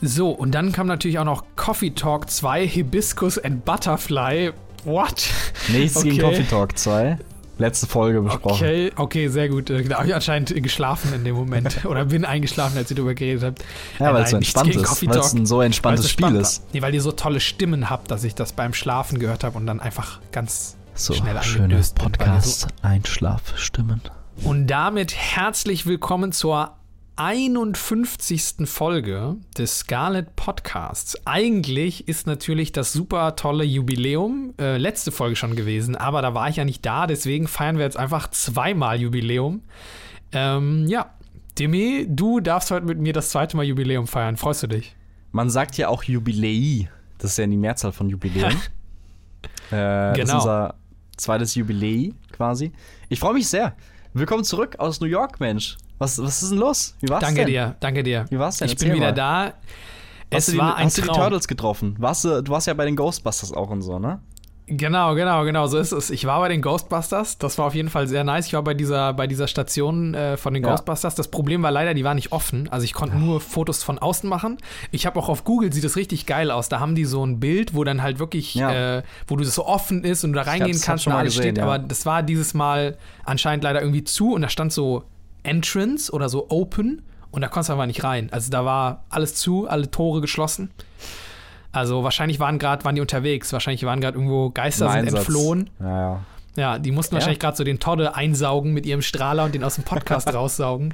So, und dann kam natürlich auch noch Coffee Talk 2, Hibiscus and Butterfly. What? Nichts okay. gegen Coffee Talk 2. Letzte Folge besprochen. Okay, okay, sehr gut. Äh, da habe ich anscheinend geschlafen in dem Moment. Oder bin eingeschlafen, als ihr darüber geredet habt. Ja, weil es so entspannt ist. Weil es ein so entspanntes Spiel ist. Nee, weil ihr so tolle Stimmen habt, dass ich das beim Schlafen gehört habe und dann einfach ganz so, schnell schöne Podcast-Einschlafstimmen. Und damit herzlich willkommen zur 51. Folge des Scarlet Podcasts. Eigentlich ist natürlich das super tolle Jubiläum äh, letzte Folge schon gewesen, aber da war ich ja nicht da, deswegen feiern wir jetzt einfach zweimal Jubiläum. Ähm, ja, Demi, du darfst heute mit mir das zweite Mal Jubiläum feiern. Freust du dich? Man sagt ja auch Jubiläi. Das ist ja die Mehrzahl von Jubiläum. äh, genau. Das ist genau. unser zweites Jubiläi quasi. Ich freue mich sehr. Willkommen zurück aus New York, Mensch. Was, was ist denn los? Wie war's danke denn? Danke dir, danke dir. Wie war's denn? Ich Erzähl bin wieder mal. da. Es hast war die, ein hast Traum. du die Turtles getroffen? Warst du, du warst ja bei den Ghostbusters auch und so, ne? Genau, genau, genau, so ist es. Ich war bei den Ghostbusters, das war auf jeden Fall sehr nice. Ich war bei dieser, bei dieser Station äh, von den ja. Ghostbusters. Das Problem war leider, die war nicht offen. Also ich konnte nur Fotos von außen machen. Ich habe auch auf Google, sieht das richtig geil aus. Da haben die so ein Bild, wo dann halt wirklich, ja. äh, wo du das so offen ist und du da reingehen kannst und alles gesehen, steht. Ja. Aber das war dieses Mal anscheinend leider irgendwie zu und da stand so Entrance oder so Open und da konntest du einfach nicht rein. Also da war alles zu, alle Tore geschlossen. Also wahrscheinlich waren gerade, waren die unterwegs, wahrscheinlich waren gerade irgendwo Geister sind entflohen. Ja, ja. ja, die mussten ja. wahrscheinlich gerade so den Todde einsaugen mit ihrem Strahler und den aus dem Podcast raussaugen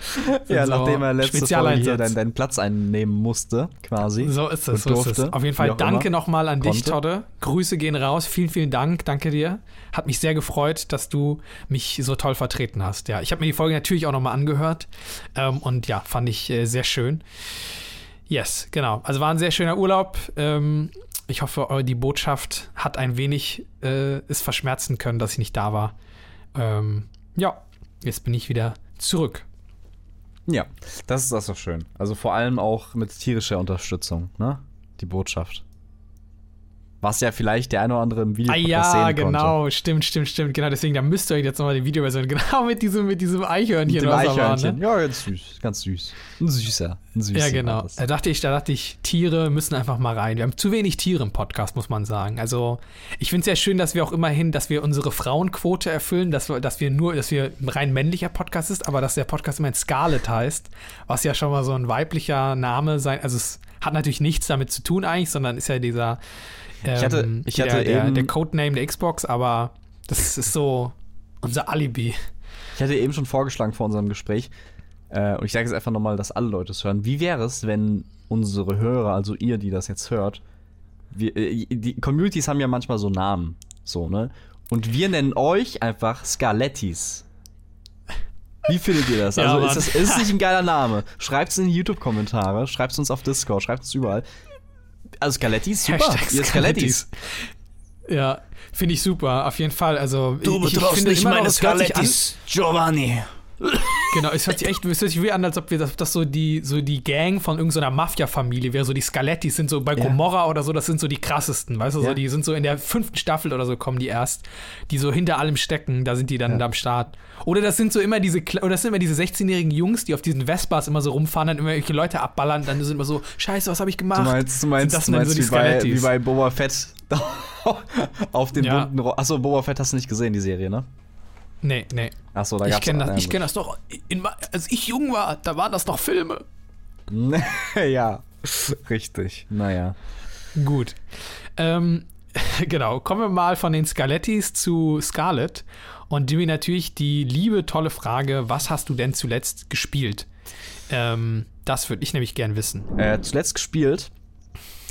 ja, so nachdem er letzte Folge hier deinen, deinen Platz einnehmen musste, quasi. So ist es, so ist es. Auf jeden Fall danke nochmal an konnte. dich, Todde. Grüße gehen raus. Vielen, vielen Dank. Danke dir. Hat mich sehr gefreut, dass du mich so toll vertreten hast. Ja, ich habe mir die Folge natürlich auch nochmal angehört. Ähm, und ja, fand ich äh, sehr schön. Yes, genau. Also war ein sehr schöner Urlaub. Ähm, ich hoffe, die Botschaft hat ein wenig äh, es verschmerzen können, dass ich nicht da war. Ähm, ja, jetzt bin ich wieder zurück. Ja, das ist das doch schön. Also vor allem auch mit tierischer Unterstützung, ne? Die Botschaft. Was ja vielleicht der eine oder andere im Video ah, ja, sehen genau, konnte. stimmt, stimmt, stimmt. Genau, deswegen, da müsst ihr euch jetzt nochmal die Videoversion, genau mit diesem, mit diesem Eichhörnchen. Mit dem Eichhörnchen. War, ne? Ja, ganz süß, ganz süß. Ein süßer, ein süßer. Ja, genau. Da dachte ich, da dachte ich, Tiere müssen einfach mal rein. Wir haben zu wenig Tiere im Podcast, muss man sagen. Also, ich finde es sehr schön, dass wir auch immerhin, dass wir unsere Frauenquote erfüllen, dass wir, dass wir nur, dass wir ein rein männlicher Podcast ist, aber dass der Podcast immerhin Scarlet heißt, was ja schon mal so ein weiblicher Name sein, also es hat natürlich nichts damit zu tun eigentlich, sondern ist ja dieser ähm, ich hatte, ich hatte der, eben, der Codename der Xbox, aber das ist so unser Alibi. Ich hatte eben schon vorgeschlagen vor unserem Gespräch, äh, und ich sage jetzt einfach nochmal, dass alle Leute es hören. Wie wäre es, wenn unsere Hörer, also ihr, die das jetzt hört, wir, äh, die Communities haben ja manchmal so Namen, so, ne? Und wir nennen euch einfach Scarlettis. Wie findet ihr das? Ja, also ist, das, ist nicht ein geiler Name? Schreibt es in die YouTube-Kommentare, schreibt es uns auf Discord, schreibt es überall. Also Scalettis, super. Hashtag Ihr. Ja, finde ich super, auf jeden Fall. Also, du ich, betraust ich nicht meine Scalettis, Giovanni. Genau, es hört sich echt es hört sich wie an, als ob wir das, das so die so die Gang von irgendeiner so Mafia-Familie wäre. So die Scaletti sind so bei ja. Gomorra oder so, das sind so die krassesten, weißt du? Ja. So, die sind so in der fünften Staffel oder so kommen die erst, die so hinter allem stecken, da sind die dann ja. am Start. Oder das sind so immer diese oder das sind immer diese 16-jährigen Jungs, die auf diesen Vespas immer so rumfahren, dann immer irgendwelche Leute abballern, dann sind immer so, Scheiße, was habe ich gemacht? Du meinst, du meinst, das du meinst so wie, bei, wie bei Boba Fett auf den ja. bunten Ro Achso, Boba Fett hast du nicht gesehen, die Serie, ne? Nee, nee. Achso, da gab's Ich kenne das, kenn das doch. In, als ich jung war, da waren das doch Filme. ja, richtig. Naja. Gut. Ähm, genau, kommen wir mal von den Scalettis zu Scarlett. Und Jimmy natürlich die liebe, tolle Frage: Was hast du denn zuletzt gespielt? Ähm, das würde ich nämlich gern wissen. Äh, zuletzt gespielt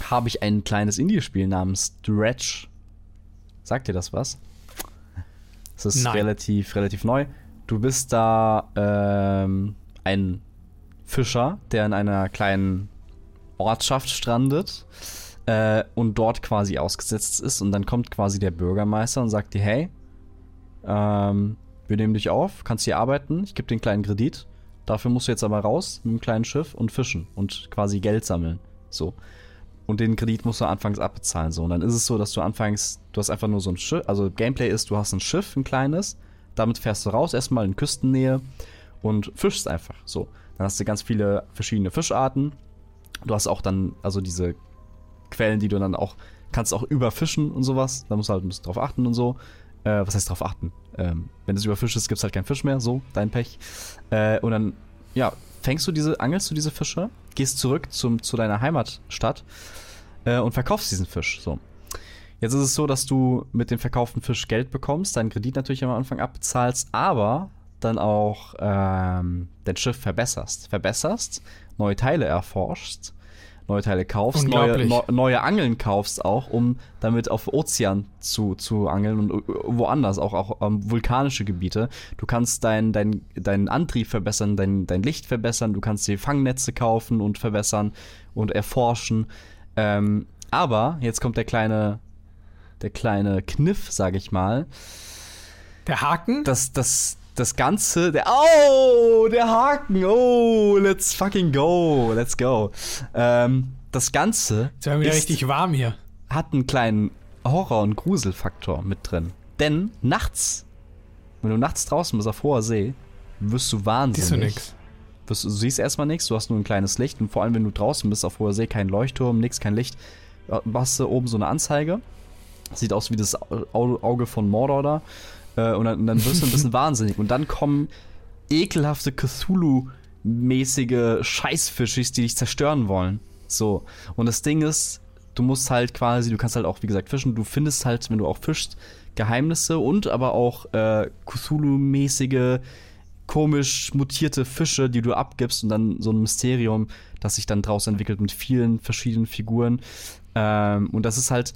habe ich ein kleines Indie-Spiel namens Stretch. Sagt dir das was? Es ist Nein. relativ, relativ neu. Du bist da ähm, ein Fischer, der in einer kleinen Ortschaft strandet äh, und dort quasi ausgesetzt ist. Und dann kommt quasi der Bürgermeister und sagt dir, hey, ähm, wir nehmen dich auf, kannst hier arbeiten, ich gebe dir einen kleinen Kredit. Dafür musst du jetzt aber raus mit einem kleinen Schiff und fischen und quasi Geld sammeln. So. Und den Kredit musst du anfangs abbezahlen. So. Und dann ist es so, dass du anfangs, du hast einfach nur so ein Schiff, also Gameplay ist, du hast ein Schiff, ein kleines, damit fährst du raus, erstmal in Küstennähe und fischst einfach. So. Dann hast du ganz viele verschiedene Fischarten Du hast auch dann, also diese Quellen, die du dann auch, kannst auch überfischen und sowas. Da musst du halt ein bisschen drauf achten und so. Äh, was heißt drauf achten? Ähm, wenn es überfischt ist, gibt es halt keinen Fisch mehr, so, dein Pech. Äh, und dann, ja, fängst du diese, angelst du diese Fische, gehst zurück zum, zu deiner Heimatstadt äh, und verkaufst diesen Fisch. So. Jetzt ist es so, dass du mit dem verkauften Fisch Geld bekommst, deinen Kredit natürlich am Anfang abbezahlst, aber dann auch ähm, dein Schiff verbesserst. Verbesserst, neue Teile erforschst, neue Teile kaufst, neue, neue Angeln kaufst auch, um damit auf Ozean zu, zu angeln und äh, woanders, auch, auch ähm, vulkanische Gebiete. Du kannst deinen dein, dein Antrieb verbessern, dein, dein Licht verbessern, du kannst die Fangnetze kaufen und verbessern und erforschen. Ähm, aber jetzt kommt der kleine der kleine Kniff, sag ich mal. Der Haken? Das, das, das Ganze, der, oh, der Haken, oh, let's fucking go, let's go. Ähm, das Ganze. Jetzt werden wir richtig warm hier. Hat einen kleinen Horror- und Gruselfaktor mit drin. Denn nachts, wenn du nachts draußen bist auf hoher See, wirst du wahnsinnig. Siehst du nix. Wirst, du siehst erstmal nichts, du hast nur ein kleines Licht und vor allem, wenn du draußen bist auf hoher See, kein Leuchtturm, nichts, kein Licht, hast du oben so eine Anzeige Sieht aus wie das Auge von Mordor da. Äh, und, dann, dann wirst du ein bisschen wahnsinnig. Und dann kommen ekelhafte Cthulhu-mäßige Scheißfischis, die dich zerstören wollen. So. Und das Ding ist, du musst halt quasi, du kannst halt auch, wie gesagt, fischen. Du findest halt, wenn du auch fischst, Geheimnisse und aber auch äh, Cthulhu-mäßige, komisch mutierte Fische, die du abgibst und dann so ein Mysterium, das sich dann draus entwickelt mit vielen verschiedenen Figuren. Ähm, und das ist halt,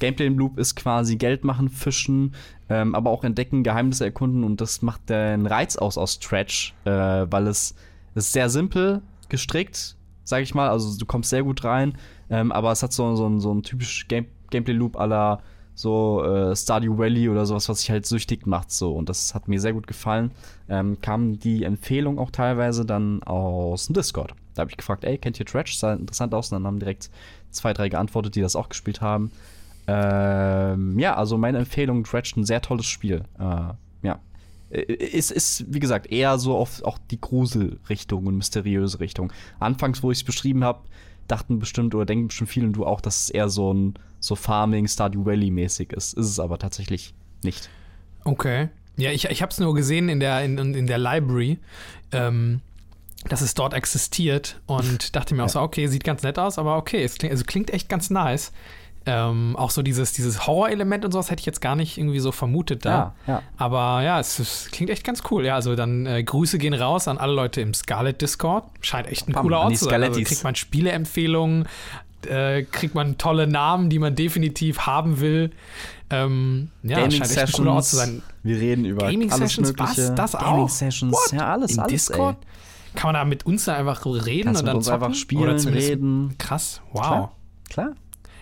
Gameplay im Loop ist quasi Geld machen, fischen, ähm, aber auch entdecken, Geheimnisse erkunden und das macht den Reiz aus aus Stretch, äh, weil es ist sehr simpel gestrickt, sag ich mal. Also du kommst sehr gut rein, ähm, aber es hat so, so, so einen typisch Game Gameplay Loop aller so äh, Stardew Valley oder sowas, was sich halt süchtig macht so und das hat mir sehr gut gefallen. Ähm, kam die Empfehlung auch teilweise dann aus dem Discord. Da habe ich gefragt, ey, kennt ihr Tretch? Sah interessant aus und dann haben direkt zwei, drei geantwortet, die das auch gespielt haben. Ähm, ja, also meine Empfehlung, Dredge, ein sehr tolles Spiel. Äh, ja. Es ist, wie gesagt, eher so auf auch die Gruselrichtung und mysteriöse Richtung. Anfangs, wo ich es beschrieben habe, dachten bestimmt oder denken bestimmt viele und du auch, dass es eher so ein so Farming, Stardew Valley mäßig ist. Ist es aber tatsächlich nicht. Okay. Ja, ich, ich habe es nur gesehen in der, in, in der Library, ähm, dass es dort existiert und dachte mir auch so, okay, sieht ganz nett aus, aber okay, es klingt, also klingt echt ganz nice. Ähm, auch so dieses, dieses Horror-Element und sowas hätte ich jetzt gar nicht irgendwie so vermutet da. Ja, ja. Aber ja, es, es, klingt echt ganz cool. Ja, also dann äh, Grüße gehen raus an alle Leute im Scarlet Discord. Scheint echt ein Bam, cooler Ort zu sein. Also kriegt man Spieleempfehlungen, äh, kriegt man tolle Namen, die man definitiv haben will. Ähm, ja, Gaming scheint echt Sessions, ein cooler Ort zu sein. Wir reden über Gaming Sessions, was? Das Gaming auch? Sessions, What? ja, alles, Im alles, Discord? Ey. Kann man da mit uns dann einfach reden Kannst und dann uns einfach spielen, reden. Krass, wow. Klar. Klar.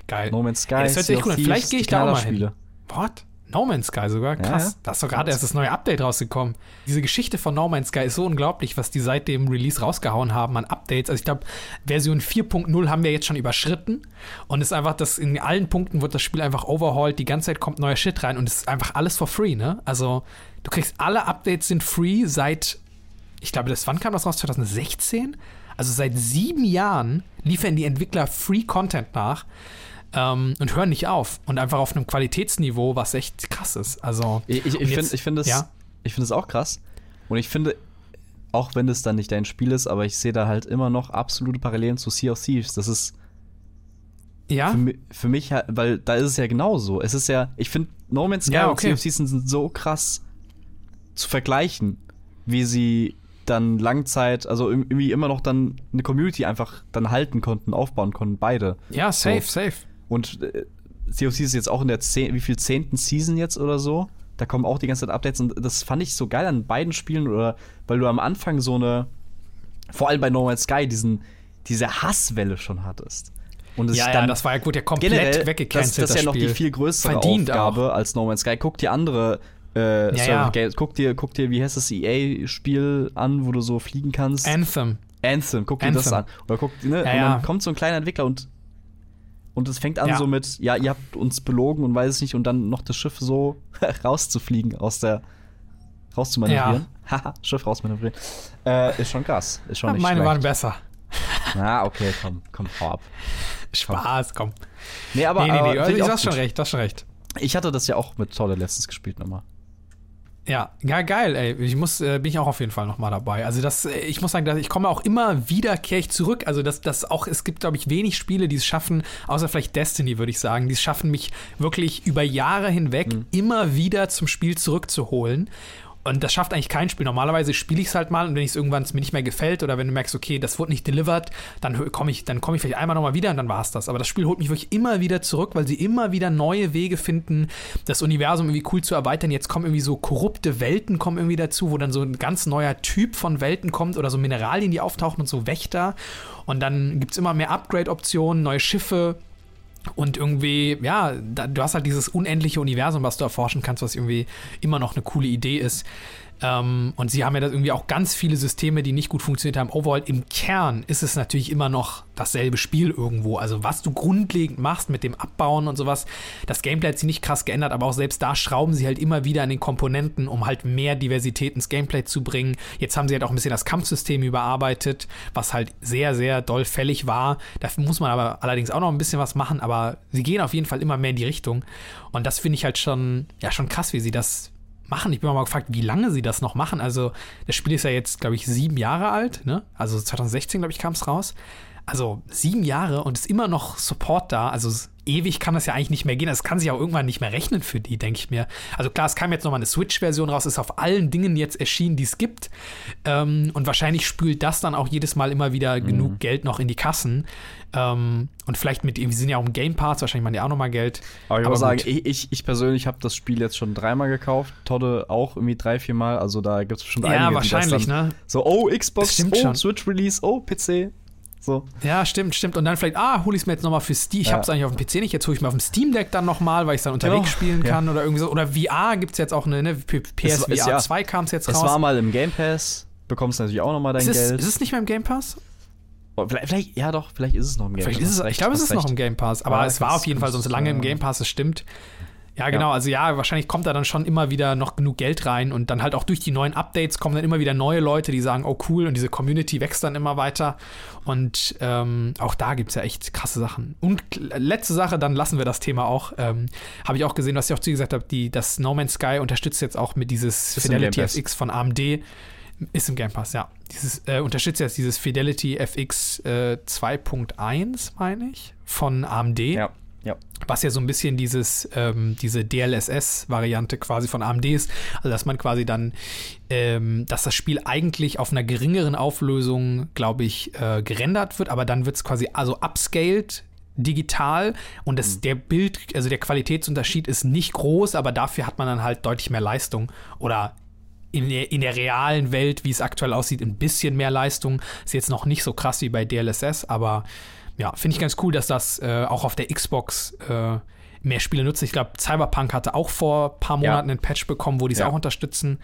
Geil. No Man's Sky. Ey, das hört sich cool an. Vielleicht gehe ich da auch mal hin. What? No Man's Sky sogar? Krass. Ja, ja. Da ist doch gerade erst das neue Update rausgekommen. Diese Geschichte von No Man's Sky ist so unglaublich, was die seit dem Release rausgehauen haben an Updates. Also ich glaube, Version 4.0 haben wir jetzt schon überschritten. Und es ist einfach, dass in allen Punkten wird das Spiel einfach overhauled. Die ganze Zeit kommt neuer Shit rein und es ist einfach alles for free, ne? Also du kriegst alle Updates sind free seit, ich glaube, das wann kam das raus? 2016? Also seit sieben Jahren liefern die Entwickler Free Content nach ähm, und hören nicht auf und einfach auf einem Qualitätsniveau, was echt krass ist. Also ich, ich, ich finde ich find das, ja? find das auch krass und ich finde, auch wenn es dann nicht dein Spiel ist, aber ich sehe da halt immer noch absolute Parallelen zu Sea of Thieves. Das ist ja. Für, für mich, weil da ist es ja genauso. Es ist ja, ich finde, No Man's Sky ja, okay. und Sea of Thieves sind so krass zu vergleichen, wie sie dann Langzeit, also irgendwie immer noch dann eine Community einfach dann halten konnten, aufbauen konnten, beide. Ja, safe, so. safe. Und äh, COC ist jetzt auch in der zehn, wie viel zehnten Season jetzt oder so. Da kommen auch die ganze Zeit Updates und das fand ich so geil an beiden Spielen oder weil du am Anfang so eine, vor allem bei No Man's Sky, diesen, diese Hasswelle schon hattest. Und ja, ja, das war ja gut, ja komplett weggecancelt. Das, das ist ja noch die viel größere Verdient Aufgabe auch. als No Man's Sky. Guck dir andere äh, ja, ja. Games, guck dir, guck dir, wie heißt das EA-Spiel an, wo du so fliegen kannst? Anthem. Anthem, guck dir Anthem. das an. Oder guck, ne? Ja, und dann kommt so ein kleiner Entwickler und und es fängt an ja. so mit, ja, ihr habt uns belogen und weiß es nicht, und dann noch das Schiff so rauszufliegen aus der, rauszumanövrieren. Haha. Schiff rausmanövrieren. Äh, ist schon krass. Ist schon ja, meine schlecht. waren besser. Na, okay, komm, komm, hau ab. Spaß, komm. Nee, aber, nee, nee, nee, aber also, find du hast schon recht, du hast schon recht. Ich hatte das ja auch mit Tolle letztens gespielt nochmal. Ja, ja, geil, ey. Ich muss, äh, bin ich auch auf jeden Fall nochmal dabei. Also das, äh, ich muss sagen, dass ich komme auch immer wiederkehrig zurück. Also das, das auch, es gibt, glaube ich, wenig Spiele, die es schaffen, außer vielleicht Destiny, würde ich sagen, die es schaffen, mich wirklich über Jahre hinweg immer wieder zum Spiel zurückzuholen. Und das schafft eigentlich kein Spiel. Normalerweise spiele ich es halt mal und wenn es irgendwann mir nicht mehr gefällt oder wenn du merkst, okay, das wurde nicht delivered, dann komme ich, dann komme ich vielleicht einmal nochmal wieder und dann war es das. Aber das Spiel holt mich wirklich immer wieder zurück, weil sie immer wieder neue Wege finden, das Universum irgendwie cool zu erweitern. Jetzt kommen irgendwie so korrupte Welten kommen irgendwie dazu, wo dann so ein ganz neuer Typ von Welten kommt oder so Mineralien, die auftauchen und so Wächter. Und dann gibt es immer mehr Upgrade-Optionen, neue Schiffe, und irgendwie, ja, da, du hast halt dieses unendliche Universum, was du erforschen kannst, was irgendwie immer noch eine coole Idee ist. Ähm, und sie haben ja da irgendwie auch ganz viele Systeme, die nicht gut funktioniert haben. Overall, im Kern ist es natürlich immer noch dasselbe Spiel irgendwo. Also, was du grundlegend machst mit dem Abbauen und sowas, das Gameplay hat sich nicht krass geändert, aber auch selbst da schrauben sie halt immer wieder an den Komponenten, um halt mehr Diversität ins Gameplay zu bringen. Jetzt haben sie halt auch ein bisschen das Kampfsystem überarbeitet, was halt sehr, sehr doll fällig war. Dafür muss man aber allerdings auch noch ein bisschen was machen, aber sie gehen auf jeden Fall immer mehr in die Richtung. Und das finde ich halt schon, ja, schon krass, wie sie das machen. Ich bin mal gefragt, wie lange sie das noch machen. Also, das Spiel ist ja jetzt, glaube ich, sieben Jahre alt, ne? Also 2016, glaube ich, kam es raus. Also sieben Jahre und ist immer noch Support da. Also ewig kann das ja eigentlich nicht mehr gehen. Das kann sich auch irgendwann nicht mehr rechnen für die, denke ich mir. Also klar, es kam jetzt nochmal eine Switch-Version raus, ist auf allen Dingen jetzt erschienen, die es gibt. Ähm, und wahrscheinlich spült das dann auch jedes Mal immer wieder mhm. genug Geld noch in die Kassen. Ähm, und vielleicht mit, wir sind ja auch im Game Pass, wahrscheinlich machen die auch nochmal Geld. Aber ich muss sagen, ich, ich, ich persönlich habe das Spiel jetzt schon dreimal gekauft. Todde auch irgendwie drei, vier Mal. Also da gibt es bestimmt ja, einige, Ja, wahrscheinlich, ne? So, oh, Xbox, oh, schon. Switch Release, oh, PC. So. Ja, stimmt, stimmt. Und dann vielleicht, ah, hole ich es mir jetzt nochmal für Steam. Ich ja. habe es eigentlich auf dem PC nicht, jetzt hole ich mir auf dem Steam Deck dann nochmal, weil ich es dann unterwegs genau. spielen kann ja. oder irgendwie so. Oder VR gibt es jetzt auch eine, ne? PSVR ja, 2 kam es jetzt raus. Es war mal im Game Pass, bekommst natürlich auch nochmal dein ist es, Geld. Ist es nicht mehr im Game Pass? Oh, vielleicht, vielleicht, ja doch, vielleicht ist es noch im Game Pass. Ich glaube, es ist noch im Game Pass, aber es war auf jeden Fall sonst lange im Game Pass, es stimmt. Ja, genau. Ja. Also ja, wahrscheinlich kommt da dann schon immer wieder noch genug Geld rein und dann halt auch durch die neuen Updates kommen dann immer wieder neue Leute, die sagen, oh cool, und diese Community wächst dann immer weiter. Und ähm, auch da gibt es ja echt krasse Sachen. Und letzte Sache, dann lassen wir das Thema auch. Ähm, Habe ich auch gesehen, was ihr auch zu gesagt habt, die, das No Man's Sky unterstützt jetzt auch mit dieses Ist Fidelity FX von AMD. Ist im Game Pass, ja. Dieses, äh, unterstützt jetzt dieses Fidelity FX äh, 2.1, meine ich, von AMD. Ja. Ja. Was ja so ein bisschen dieses, ähm, diese DLSS-Variante quasi von AMD ist. Also, dass man quasi dann, ähm, dass das Spiel eigentlich auf einer geringeren Auflösung, glaube ich, äh, gerendert wird, aber dann wird es quasi also upscaled digital und das, der Bild, also der Qualitätsunterschied ist nicht groß, aber dafür hat man dann halt deutlich mehr Leistung oder in der, in der realen Welt, wie es aktuell aussieht, ein bisschen mehr Leistung. Ist jetzt noch nicht so krass wie bei DLSS, aber ja, finde ich ganz cool, dass das äh, auch auf der Xbox äh, mehr Spiele nutzt. Ich glaube, Cyberpunk hatte auch vor ein paar Monaten ja. einen Patch bekommen, wo die es Ja. auch unterstützen.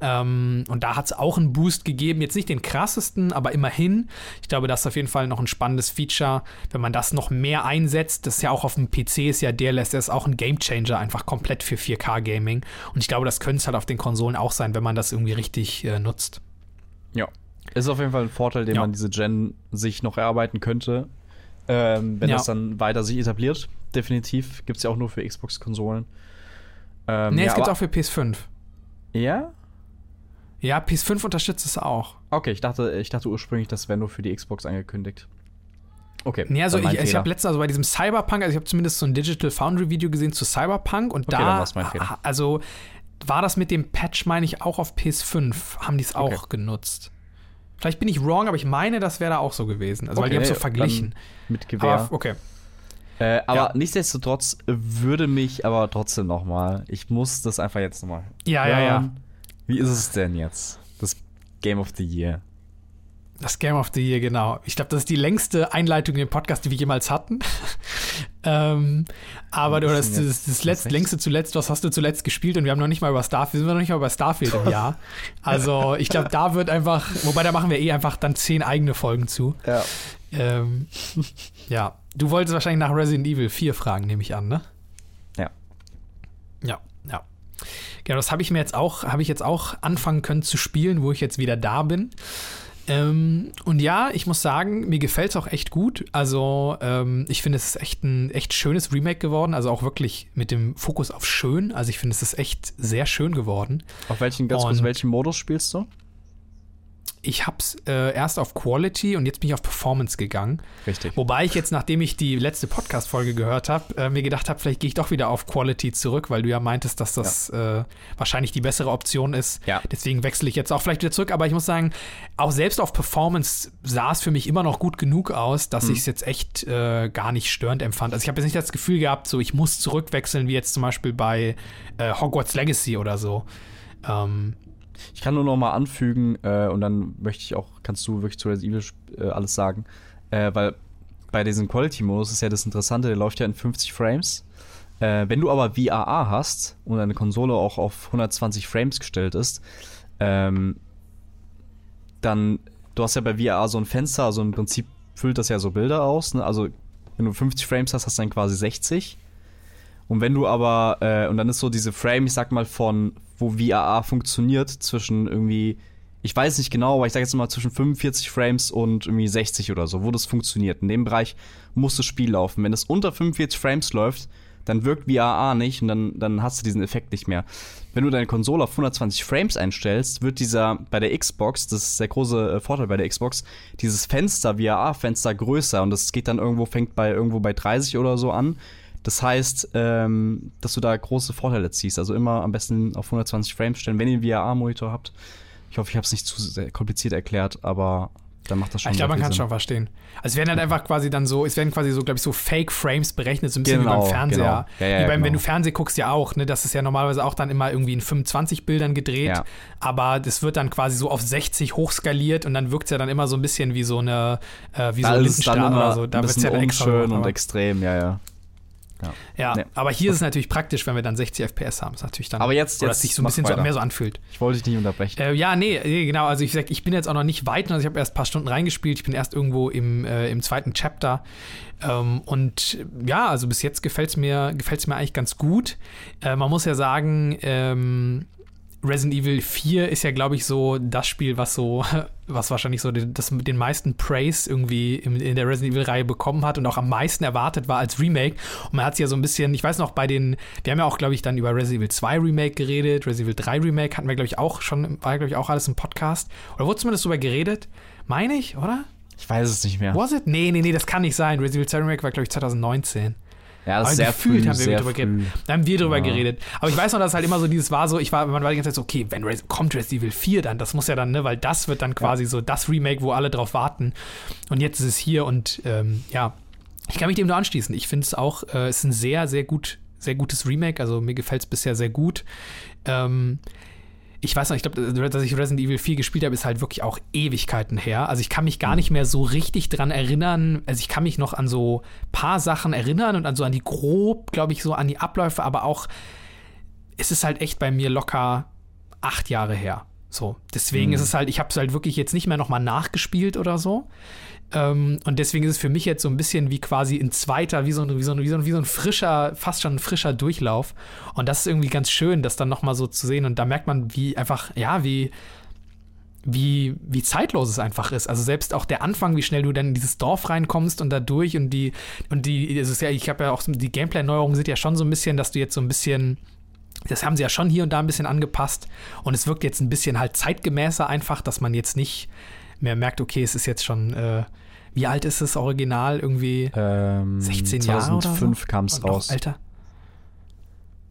Ähm, und da hat es auch einen Boost gegeben. Jetzt nicht den krassesten, aber immerhin. Ich glaube, das ist auf jeden Fall noch ein spannendes Feature, wenn man das noch mehr einsetzt. Das ist ja auch auf dem PC, ist ja DLSS auch ein Gamechanger, einfach komplett für 4K-Gaming. Und ich glaube, das könnte es halt auf den Konsolen auch sein, wenn man das irgendwie richtig äh, nutzt. Ja. Ist auf jeden Fall ein Vorteil, den Ja. man diese Gen sich noch erarbeiten könnte. Ähm, wenn Ja. das dann weiter sich etabliert. Definitiv. Gibt es ja auch nur für Xbox-Konsolen. Ähm, nee, ja, es gibt auch für PS5. Ja? Ja, PS5 unterstützt es auch. Okay, ich dachte, ich dachte ursprünglich, das wäre nur für die Xbox angekündigt. Okay. Nee, also ich, ich habe letztens, also bei diesem Cyberpunk, also ich habe zumindest so ein Digital Foundry Video gesehen zu Cyberpunk und Okay, da, also war das mit dem Patch, meine ich, auch auf PS5, haben die es auch Okay. genutzt. Vielleicht bin ich wrong, aber ich meine, das wäre da auch so gewesen. Also, weil die Okay, haben so verglichen. Mit Gewehr. Aber, okay. Äh, aber Ja. nichtsdestotrotz würde mich aber trotzdem noch mal, ich muss das einfach jetzt noch mal Ja, ja, ja. hören. Wie ist es denn jetzt? Das Game of the Year. Das Game of the Year, genau. Ich glaube, das ist die längste Einleitung in den Podcast, die wir jemals hatten. ähm, aber du Was das, das, das letzt, echt? längste zuletzt, was hast du zuletzt gespielt? Und wir haben noch nicht mal über Starfield, sind wir noch nicht mal über Starfield im Jahr. Also ich glaube, da wird einfach, wobei da machen wir eh einfach dann zehn eigene Folgen zu. Ja. Ähm, ja, du wolltest wahrscheinlich nach Resident Evil 4 fragen, nehme ich an, ne? Ja. Ja, ja. Genau, das habe ich mir jetzt auch, habe ich jetzt auch anfangen können zu spielen, wo ich jetzt wieder da bin. Ähm, und ja, ich muss sagen, mir gefällt es auch echt gut. Also, ähm, ich finde, es ist echt ein echt schönes Remake geworden. Also auch wirklich mit dem Fokus auf schön. Also, ich finde, es ist echt sehr schön geworden. Auf welchen, ganz kurz, welchen Modus spielst du? Ich habe es äh, erst auf Quality und jetzt bin ich auf Performance gegangen. Richtig. Wobei ich jetzt, nachdem ich die letzte Podcast-Folge gehört habe, äh, mir gedacht habe, vielleicht gehe ich doch wieder auf Quality zurück, weil du ja meintest, dass das ja. äh, wahrscheinlich die bessere Option ist. Ja. Deswegen wechsle ich jetzt auch vielleicht wieder zurück. Aber ich muss sagen, auch selbst auf Performance sah es für mich immer noch gut genug aus, dass hm. ich es jetzt echt äh, gar nicht störend empfand. Also ich habe jetzt nicht das Gefühl gehabt, so ich muss zurückwechseln, wie jetzt zum Beispiel bei äh, Hogwarts Legacy oder so. Ähm, ich kann nur noch mal anfügen äh, und dann möchte ich auch, kannst du wirklich zu Resident Evil äh, alles sagen, äh, weil bei diesem Quality-Modus ist ja das Interessante, der läuft ja in 50 Frames. Äh, wenn du aber VAA hast und deine Konsole auch auf 120 Frames gestellt ist, ähm, dann, du hast ja bei VAA so ein Fenster, also im Prinzip füllt das ja so Bilder aus. Ne? Also wenn du 50 Frames hast, hast du dann quasi 60. Und wenn du aber, äh, und dann ist so diese Frame, ich sag mal, von wo VAA funktioniert zwischen irgendwie, ich weiß nicht genau, aber ich sage jetzt mal zwischen 45 Frames und irgendwie 60 oder so, wo das funktioniert. In dem Bereich muss das Spiel laufen. Wenn es unter 45 Frames läuft, dann wirkt VAA nicht und dann, dann hast du diesen Effekt nicht mehr. Wenn du deine Konsole auf 120 Frames einstellst, wird dieser bei der Xbox, das ist der große äh, Vorteil bei der Xbox, dieses Fenster, VAA-Fenster größer und das geht dann irgendwo, fängt bei irgendwo bei 30 oder so an das heißt, ähm, dass du da große Vorteile ziehst. Also immer am besten auf 120 Frames stellen, wenn ihr einen VRA-Monitor habt. Ich hoffe, ich habe es nicht zu kompliziert erklärt, aber dann macht das schon. Ich glaube, man kann es schon verstehen. Also es werden halt einfach quasi dann so, es werden quasi so, glaube ich, so Fake-Frames berechnet, so ein bisschen genau, wie beim Fernseher. Genau. Ja, ja, wie beim, genau. wenn du Fernsehen guckst, ja auch, ne? Das ist ja normalerweise auch dann immer irgendwie in 25 Bildern gedreht. Ja. Aber das wird dann quasi so auf 60 hochskaliert und dann wirkt es ja dann immer so ein bisschen wie so eine, äh, wie da so ein Linsenstern oder so. Da wird es ja dann extra schön und extrem, ja, ja. Ja, ja aber hier ist es natürlich praktisch, wenn wir dann 60 FPS haben. Ist natürlich dann, aber jetzt, jetzt sich so ein bisschen so, mehr so anfühlt. Ich wollte dich nicht unterbrechen. Äh, ja, nee, nee, genau. Also ich sag, ich bin jetzt auch noch nicht weit, also ich habe erst ein paar Stunden reingespielt. Ich bin erst irgendwo im, äh, im zweiten Chapter. Ähm, und ja, also bis jetzt gefällt es mir, gefällt's mir eigentlich ganz gut. Äh, man muss ja sagen, ähm, Resident Evil 4 ist ja, glaube ich, so das Spiel, was so, was wahrscheinlich so den, das, den meisten Praise irgendwie in, in der Resident Evil-Reihe bekommen hat und auch am meisten erwartet war als Remake. Und man hat es ja so ein bisschen, ich weiß noch, bei den, wir haben ja auch, glaube ich, dann über Resident Evil 2 Remake geredet, Resident Evil 3 Remake hatten wir, glaube ich, auch schon, war, glaube ich, auch alles im Podcast. Oder wurde zumindest darüber geredet? Meine ich, oder? Ich weiß es nicht mehr. Was it? Nee, nee, nee, das kann nicht sein. Resident Evil 2 Remake war, glaube ich, 2019. Ja, das ist sehr gefühlt früh, haben wir drüber geredet. Da haben wir drüber ja. geredet. Aber ich weiß noch, dass halt immer so dieses war so, ich war, man war die ganze Zeit so, okay, wenn Res kommt Resident Evil 4 dann, das muss ja dann, ne, weil das wird dann quasi ja. so das Remake, wo alle drauf warten. Und jetzt ist es hier und ähm, ja, ich kann mich dem nur anschließen. Ich finde es auch, äh, ist ein sehr, sehr gut, sehr gutes Remake. Also mir gefällt es bisher sehr gut. Ähm, ich weiß noch, ich glaube, dass ich Resident Evil 4 gespielt habe, ist halt wirklich auch Ewigkeiten her. Also ich kann mich gar nicht mehr so richtig dran erinnern. Also ich kann mich noch an so paar Sachen erinnern und an so an die grob, glaube ich, so an die Abläufe, aber auch es ist halt echt bei mir locker acht Jahre her. So, deswegen mhm. ist es halt, ich habe es halt wirklich jetzt nicht mehr nochmal nachgespielt oder so. Ähm, und deswegen ist es für mich jetzt so ein bisschen wie quasi ein zweiter, wie so ein, wie so ein, wie so ein, wie so ein frischer, fast schon ein frischer Durchlauf. Und das ist irgendwie ganz schön, das dann nochmal so zu sehen. Und da merkt man, wie einfach, ja, wie, wie, wie zeitlos es einfach ist. Also selbst auch der Anfang, wie schnell du dann in dieses Dorf reinkommst und da durch und die, und die, es ist ja, ich habe ja auch, die Gameplay-Neuerungen sind ja schon so ein bisschen, dass du jetzt so ein bisschen, das haben sie ja schon hier und da ein bisschen angepasst und es wirkt jetzt ein bisschen halt zeitgemäßer einfach, dass man jetzt nicht mehr merkt, okay, es ist jetzt schon, äh, wie alt ist das Original? Irgendwie ähm, 16 Jahre 2005 so? kam es raus. Alter.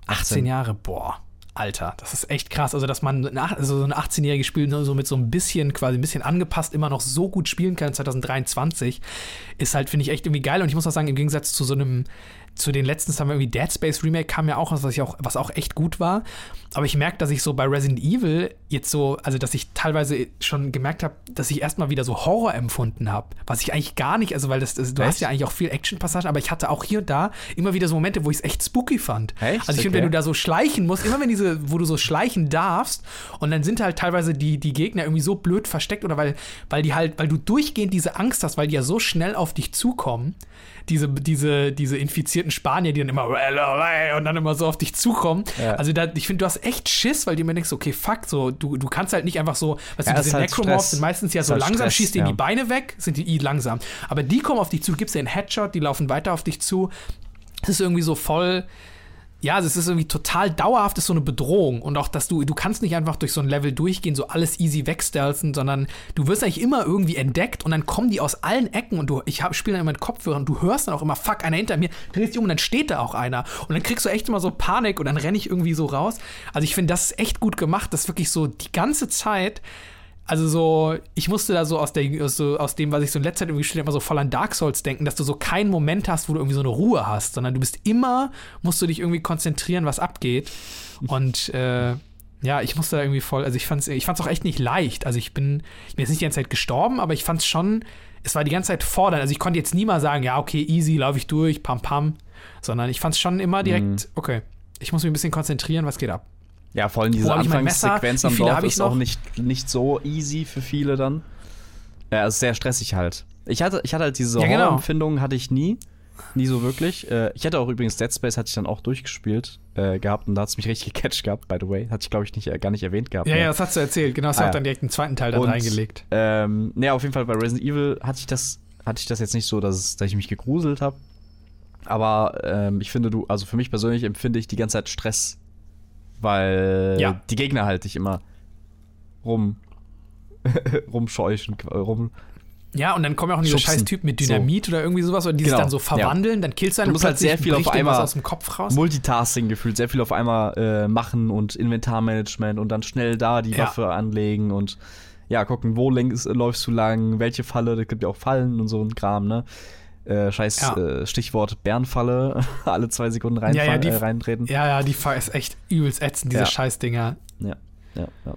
18 18. Jahre, boah. Alter, das ist echt krass. Also, dass man also so ein 18-jähriges Spiel nur so mit so ein bisschen, quasi ein bisschen angepasst, immer noch so gut spielen kann 2023, ist halt, finde ich, echt irgendwie geil. Und ich muss auch sagen, im Gegensatz zu so einem zu den letzten haben wir irgendwie Dead Space Remake kam ja auch was, was, ich auch, was auch echt gut war. Aber ich merke, dass ich so bei Resident Evil jetzt so, also dass ich teilweise schon gemerkt habe, dass ich erstmal wieder so Horror empfunden habe. Was ich eigentlich gar nicht, also weil das, das du hast ja eigentlich auch viel Action-Passagen, aber ich hatte auch hier und da immer wieder so Momente, wo ich es echt spooky fand. Echt? Also ich finde, wenn du da so schleichen musst, immer wenn diese, wo du so schleichen darfst und dann sind halt teilweise die, die Gegner irgendwie so blöd versteckt oder weil, weil die halt, weil du durchgehend diese Angst hast, weil die ja so schnell auf dich zukommen, diese, diese, diese infizierten infizierte Spanier, die dann immer und dann immer so auf dich zukommen. Ja. Also da, ich finde, du hast echt Schiss, weil du mir denkst, okay, fuck, so, du, du kannst halt nicht einfach so, weißt ja, du, diese halt Necromorphs sind meistens ja so halt langsam, Stress, schießt dir ja. die Beine weg, sind die I langsam. Aber die kommen auf dich zu, gibst dir einen Headshot, die laufen weiter auf dich zu. Es ist irgendwie so voll, ja, es ist irgendwie total dauerhaft, ist so eine Bedrohung. Und auch, dass du, du kannst nicht einfach durch so ein Level durchgehen, so alles easy wegstelzen, sondern du wirst eigentlich immer irgendwie entdeckt und dann kommen die aus allen Ecken und du, ich spiele dann immer mit Kopfhörern und du hörst dann auch immer, fuck, einer hinter mir, drehst dich um und dann steht da auch einer. Und dann kriegst du echt immer so Panik und dann renne ich irgendwie so raus. Also ich finde, das ist echt gut gemacht, dass wirklich so die ganze Zeit also so, ich musste da so aus, der, so aus dem, was ich so in letzter Zeit irgendwie gespielt habe, immer so voll an Dark Souls denken, dass du so keinen Moment hast, wo du irgendwie so eine Ruhe hast, sondern du bist immer, musst du dich irgendwie konzentrieren, was abgeht. Und äh, ja, ich musste da irgendwie voll, also ich fand's, ich fand's auch echt nicht leicht. Also ich bin, ich bin jetzt nicht die ganze Zeit gestorben, aber ich fand's schon, es war die ganze Zeit fordernd. Also ich konnte jetzt nie mal sagen, ja, okay, easy, laufe ich durch, pam, pam. Sondern ich fand's schon immer direkt, mhm. okay, ich muss mich ein bisschen konzentrieren, was geht ab. Ja, vor allem diese Anfangssequenz am Dorf ist auch nicht, nicht so easy für viele dann. Ja, ist sehr stressig halt. Ich hatte, ich hatte halt diese ja, genau. Hatte ich nie. Nie so wirklich. Äh, ich hatte auch übrigens Dead Space, hatte ich dann auch durchgespielt äh, gehabt und da hat es mich richtig gecatcht gehabt, by the way. Hatte ich, glaube ich, nicht, äh, gar nicht erwähnt gehabt. Ja, ja, das hast du erzählt. Genau, das ah, hat ja. dann direkt einen zweiten Teil dann und, reingelegt. Ähm, ne, auf jeden Fall bei Resident Evil hatte ich das, hatte ich das jetzt nicht so, dass, dass ich mich gegruselt habe. Aber ähm, ich finde, du, also für mich persönlich empfinde ich die ganze Zeit Stress weil ja. die Gegner halt dich immer rum rumscheuchen, rum. Ja, und dann kommen ja auch diese scheiß Typen mit Dynamit so. oder irgendwie sowas und die genau. sich dann so verwandeln, ja. dann killst du einen du musst halt sehr viel auf einmal aus dem Kopf raus. Multitasking gefühlt, sehr viel auf einmal äh, machen und Inventarmanagement und dann schnell da die ja. Waffe anlegen und ja, gucken, wo längst, läufst du lang, welche Falle, da gibt ja auch Fallen und so ein Kram, ne? Äh, scheiß ja. äh, Stichwort Bärenfalle, alle zwei Sekunden rein, ja, ja, die, äh, reintreten. Ja, ja, die Falle ist echt übelst ätzend, diese ja. Scheißdinger. Ja, ja, ja.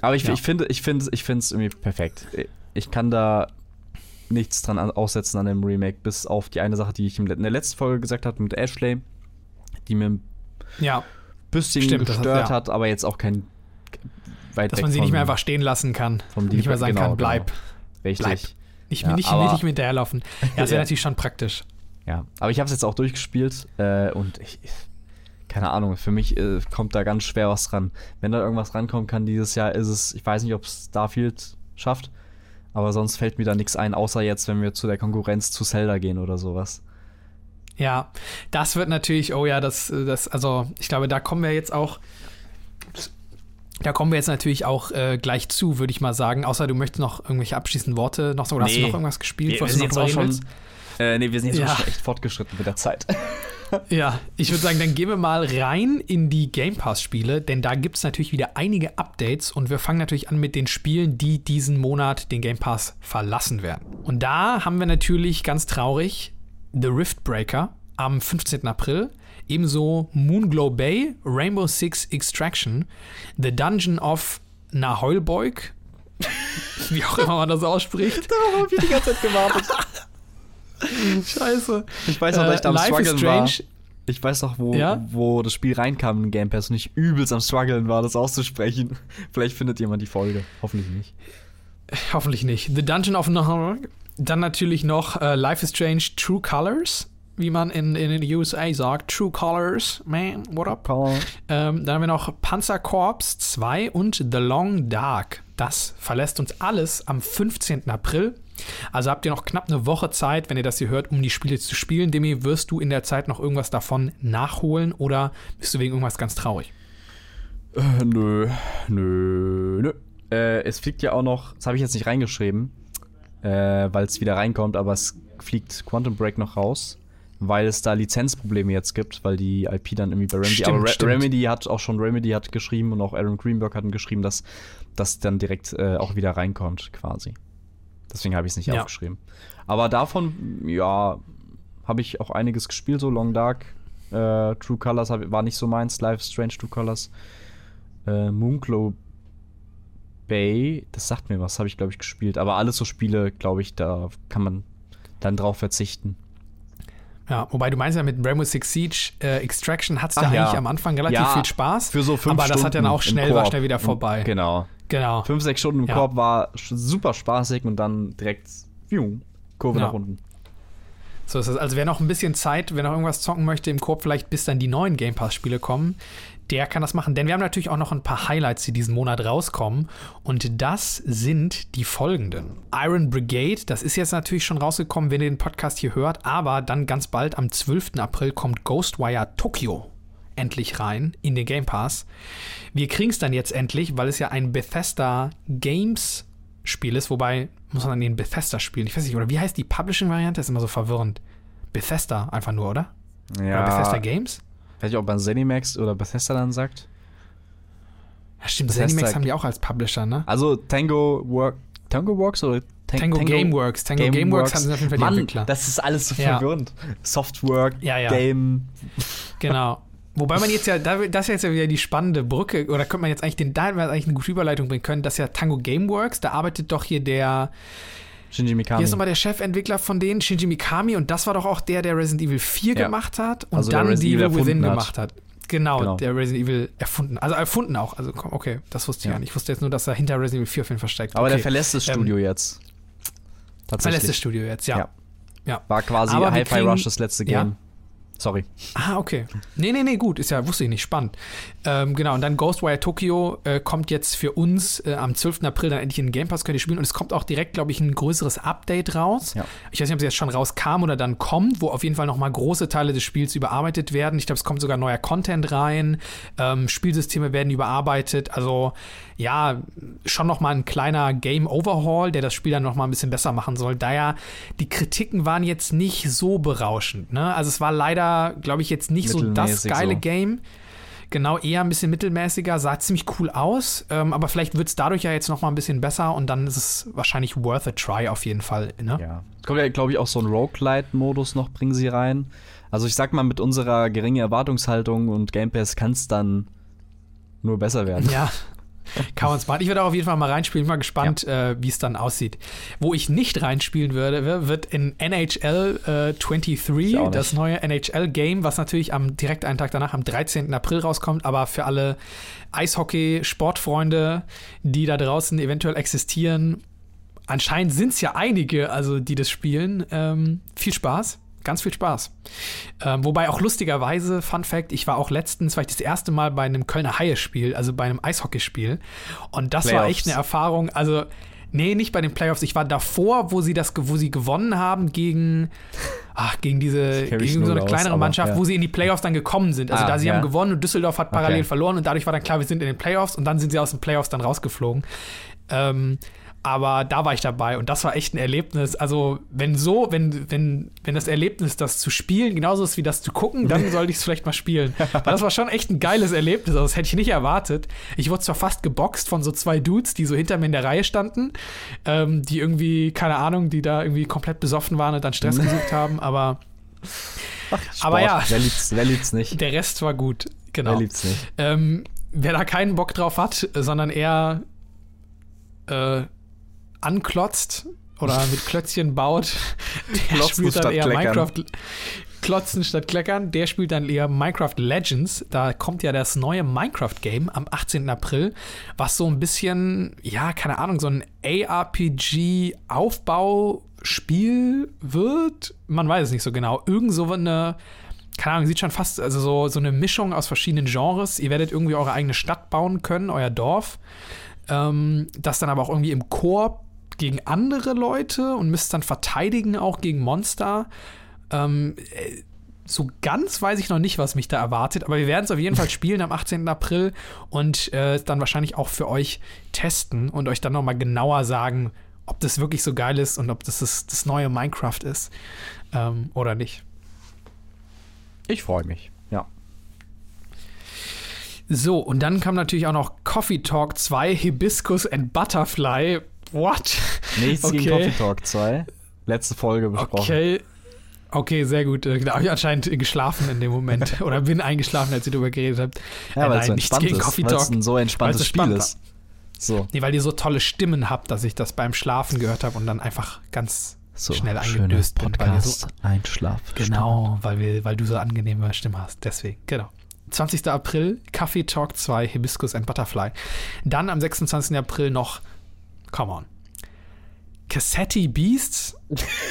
Aber ich, ich finde, ich finde, ich finde es irgendwie perfekt. Ich kann da nichts dran aussetzen an dem Remake, bis auf die eine Sache, die ich in der letzten Folge gesagt habe mit Ashley, die mir ein ja. bisschen Stimmt, gestört hat, aber jetzt auch kein weit Dass man sie nicht mehr einfach stehen lassen kann. Vom nicht mehr sagen genau, kann, bleib. Genau. Richtig. Bleib. Nicht, ja, nicht, nicht hinterherlaufen. Ja, das wäre natürlich schon praktisch. Ja, aber ich habe es jetzt auch durchgespielt äh, und ich, keine Ahnung, für mich äh, kommt da ganz schwer was ran. Wenn da irgendwas rankommen kann dieses Jahr, ist es, ich weiß nicht, ob es Starfield schafft, aber sonst fällt mir da nichts ein, außer jetzt, wenn wir zu der Konkurrenz zu Zelda gehen oder sowas. Ja, das wird natürlich, oh ja, das, das, also ich glaube, da kommen wir jetzt auch da kommen wir jetzt natürlich auch äh, gleich zu, würde ich mal sagen. Außer du möchtest noch irgendwelche abschließenden Worte noch so, oder nee. hast du noch irgendwas gespielt, wir, was wir sind jetzt auch schon, äh, nee, wir sind jetzt ja. schon echt fortgeschritten mit der Zeit. ja, ich würde sagen, dann gehen wir mal rein in die Game Pass-Spiele, denn da gibt es natürlich wieder einige Updates und wir fangen natürlich an mit den Spielen, die diesen Monat den Game Pass verlassen werden. Und da haben wir natürlich ganz traurig The Rift Breaker am 15. April. Ebenso Moonglow Bay, Rainbow Six Extraction, The Dungeon of Naholboik, wie auch immer man das ausspricht. Darauf habe ich die ganze Zeit gewartet. Scheiße. Ich weiß noch, dass ich da am äh, Struggeln war. Ich weiß noch, wo, ja? wo das Spiel reinkam in Game Pass und ich übelst am Struggeln war, das auszusprechen. Vielleicht findet jemand die Folge. Hoffentlich nicht. Hoffentlich nicht. The Dungeon of Naholboik. Dann natürlich noch uh, Life is Strange True Colors wie man in, in den USA sagt. True Colors, man, what up? Ähm, dann haben wir noch Panzer Corps 2 und The Long Dark. Das verlässt uns alles am 15. April. Also habt ihr noch knapp eine Woche Zeit, wenn ihr das hier hört, um die Spiele zu spielen. Demi, wirst du in der Zeit noch irgendwas davon nachholen oder bist du wegen irgendwas ganz traurig? Äh, nö, nö, nö. Äh, es fliegt ja auch noch, das habe ich jetzt nicht reingeschrieben, äh, weil es wieder reinkommt, aber es fliegt Quantum Break noch raus weil es da Lizenzprobleme jetzt gibt, weil die IP dann irgendwie bei Remedy. Stimmt, aber Re stimmt. Remedy hat auch schon Remedy hat geschrieben und auch Aaron Greenberg hat geschrieben, dass das dann direkt äh, auch wieder reinkommt, quasi. Deswegen habe ich es nicht ja. aufgeschrieben. Aber davon, ja, habe ich auch einiges gespielt, so Long Dark, äh, True Colors hab, war nicht so meins, Life Strange True Colors, äh, Moonclow Bay, das sagt mir was, habe ich glaube ich gespielt. Aber alles so Spiele, glaube ich, da kann man dann drauf verzichten. Ja, wobei du meinst ja mit Rainbow Six Siege äh, Extraction hat es da ja. eigentlich am Anfang relativ ja, viel Spaß. Für so fünf aber Stunden das hat dann auch schnell, war schnell wieder vorbei. Genau. Genau. Fünf, sechs Stunden im ja. Korb war super spaßig und dann direkt pfiuh, Kurve nach unten. So ist es. Also wer noch ein bisschen Zeit, wer noch irgendwas zocken möchte im Korb, vielleicht bis dann die neuen Game Pass-Spiele kommen, der kann das machen. Denn wir haben natürlich auch noch ein paar Highlights, die diesen Monat rauskommen. Und das sind die folgenden. Iron Brigade, das ist jetzt natürlich schon rausgekommen, wenn ihr den Podcast hier hört. Aber dann ganz bald am 12. April kommt Ghostwire Tokyo endlich rein in den Game Pass. Wir kriegen es dann jetzt endlich, weil es ja ein Bethesda Games Spiel ist, wobei muss man den Bethesda spielen. Ich weiß nicht, oder wie heißt die Publishing-Variante? Ist immer so verwirrend. Bethesda einfach nur, oder? Ja. Oder Bethesda Games? Weiß ich, ob man Zenimax oder Bethesda dann sagt. Ja, stimmt. Bethesda Zenimax haben die auch als Publisher, ne? Also Tango Work, Tango Works oder Tango, Tango Gameworks. Tango Game Gameworks haben sie auf jeden Fall Mann, die Entwickler. Das ist alles so ja. verwirrend. Softwork, ja, ja. Game. Genau. Wobei man jetzt ja, das ist jetzt ja wieder die spannende Brücke, oder könnte man jetzt eigentlich den, da eigentlich eine gute Überleitung bringen können, dass ja Tango Gameworks, da arbeitet doch hier der Shinji Mikami. Hier ist nochmal der Chefentwickler von denen, Shinji Mikami, und das war doch auch der, der Resident Evil 4 ja. gemacht hat und also dann Evil Within hat. gemacht hat. Genau, genau, der Resident Evil erfunden. Also erfunden auch. Also okay, das wusste ich ja. gar nicht. Ich wusste jetzt nur, dass er hinter Resident Evil 4 auf jeden Fall versteckt. Aber okay. der verlässt das Studio ähm, jetzt. Tatsächlich. Verlässt das Studio jetzt, ja. ja. ja. War quasi Hi-Fi Rush das letzte Game. Sorry. Ah, okay. Nee, nee, nee, gut. Ist ja, wusste ich nicht. Spannend. Ähm, genau, und dann Ghostwire Tokyo äh, kommt jetzt für uns äh, am 12. April dann endlich in den Game Pass, könnt ihr spielen. Und es kommt auch direkt, glaube ich, ein größeres Update raus. Ja. Ich weiß nicht, ob es jetzt schon rauskam oder dann kommt, wo auf jeden Fall nochmal große Teile des Spiels überarbeitet werden. Ich glaube, es kommt sogar neuer Content rein. Ähm, Spielsysteme werden überarbeitet. Also, ja, schon nochmal ein kleiner Game Overhaul, der das Spiel dann nochmal ein bisschen besser machen soll. Daher, die Kritiken waren jetzt nicht so berauschend. Ne? Also, es war leider glaube ich, jetzt nicht so das geile so. Game. Genau, eher ein bisschen mittelmäßiger, sah ziemlich cool aus, ähm, aber vielleicht wird es dadurch ja jetzt noch mal ein bisschen besser und dann ist es wahrscheinlich worth a try auf jeden Fall. Ne? Ja. Es kommt ja, glaube ich, auch so ein Roguelite-Modus noch, bringen sie rein. Also ich sag mal, mit unserer geringen Erwartungshaltung und Game Pass kann es dann nur besser werden. Ja, Kann man es machen. Ich werde auch auf jeden Fall mal reinspielen. Bin mal gespannt, ja. äh, wie es dann aussieht. Wo ich nicht reinspielen würde, wird in NHL äh, 23, das neue NHL-Game, was natürlich am direkt einen Tag danach, am 13. April rauskommt. Aber für alle Eishockey-Sportfreunde, die da draußen eventuell existieren, anscheinend sind es ja einige, also die das spielen. Ähm, viel Spaß ganz viel Spaß. Ähm, wobei auch lustigerweise, Fun Fact, ich war auch letztens, war ich das erste Mal bei einem Kölner Haie-Spiel, also bei einem Eishockeyspiel. Und das Playoffs. war echt eine Erfahrung. Also, nee, nicht bei den Playoffs. Ich war davor, wo sie das, wo sie gewonnen haben gegen, ach, gegen diese, gegen so eine kleinere aus, Mannschaft, ja. wo sie in die Playoffs dann gekommen sind. Also ah, da sie ja. haben gewonnen und Düsseldorf hat parallel okay. verloren und dadurch war dann klar, wir sind in den Playoffs und dann sind sie aus den Playoffs dann rausgeflogen. Ähm, aber da war ich dabei und das war echt ein Erlebnis. Also, wenn so, wenn, wenn, wenn das Erlebnis, das zu spielen, genauso ist wie das zu gucken, dann sollte ich es vielleicht mal spielen. Weil das war schon echt ein geiles Erlebnis. Also, das hätte ich nicht erwartet. Ich wurde zwar fast geboxt von so zwei Dudes, die so hinter mir in der Reihe standen, ähm, die irgendwie, keine Ahnung, die da irgendwie komplett besoffen waren und dann Stress gesucht haben, aber. Ach, aber ja. Wer liebt's, wer liebt's nicht? Der Rest war gut. Genau. Wer liebt's nicht? Ähm, wer da keinen Bock drauf hat, sondern eher. Äh, anklotzt oder mit Klötzchen baut, der Klotzen spielt dann eher Kleckern. Minecraft. Klotzen statt Kleckern, der spielt dann eher Minecraft Legends. Da kommt ja das neue Minecraft-Game am 18. April, was so ein bisschen, ja, keine Ahnung, so ein ARPG-Aufbauspiel wird. Man weiß es nicht so genau. Irgend so eine, keine Ahnung, sieht schon fast, also so, so eine Mischung aus verschiedenen Genres. Ihr werdet irgendwie eure eigene Stadt bauen können, euer Dorf. Ähm, das dann aber auch irgendwie im Koop gegen andere Leute und müsst dann verteidigen auch gegen Monster. Ähm, äh, so ganz weiß ich noch nicht, was mich da erwartet, aber wir werden es auf jeden Fall spielen am 18. April und äh, dann wahrscheinlich auch für euch testen und euch dann nochmal genauer sagen, ob das wirklich so geil ist und ob das das, das neue Minecraft ist ähm, oder nicht. Ich freue mich, ja. So, und dann kam natürlich auch noch Coffee Talk 2, Hibiscus and Butterfly. What? Nichts okay. gegen Coffee Talk 2. Letzte Folge besprochen. Okay. Okay, sehr gut. Äh, da habe ich anscheinend geschlafen in dem Moment. Oder bin eingeschlafen, als ihr darüber geredet habt. Ja, weil es so entspannt ist. Weil es ein so entspanntes Spiel ist. So. Nee, weil ihr so tolle Stimmen habt, dass ich das beim Schlafen gehört habe und dann einfach ganz so, schnell eingedöst bin. Weil ihr so, Einschlaf. Genau, weil, wir, weil du so angenehme Stimme hast. Deswegen, genau. 20. April, Kaffee Talk 2, Hibiscus and Butterfly. Dann am 26. April noch Come on. Cassetti Beasts?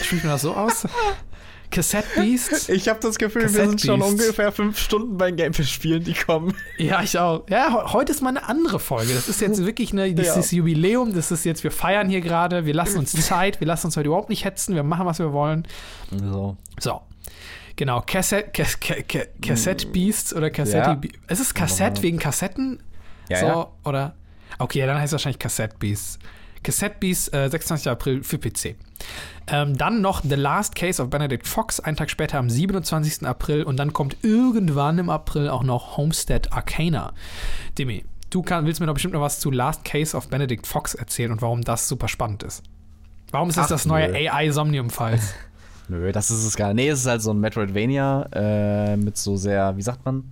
Spricht man das so aus? Cassette Beasts. Ich habe das Gefühl, Cassette wir sind schon ungefähr fünf Stunden beim Gameplay-Spielen, die kommen. Ja, ich auch. Ja, heute ist mal eine andere Folge. Das ist jetzt wirklich eine, dieses ja. Jubiläum. Das ist jetzt, wir feiern hier gerade. Wir lassen uns Zeit. Wir lassen uns heute überhaupt nicht hetzen. Wir machen, was wir wollen. So. So. Genau, Cassette, Cassette Beasts oder Cassette. Ja. Ist es Cassette wegen Kassetten? Ja, so, ja. oder? Okay, dann heißt es wahrscheinlich Cassette Beasts. Cassette Beasts, äh, 26. April für PC. Ähm, dann noch The Last Case of Benedict Fox, einen Tag später am 27. April. Und dann kommt irgendwann im April auch noch Homestead Arcana. Demi, du kann, willst mir doch bestimmt noch was zu Last Case of Benedict Fox erzählen und warum das super spannend ist. Warum ist das Ach, das neue AI-Somnium-Files? Nö, das ist es gar nicht. Nee, es ist halt so ein Metroidvania äh, mit so sehr, wie sagt man?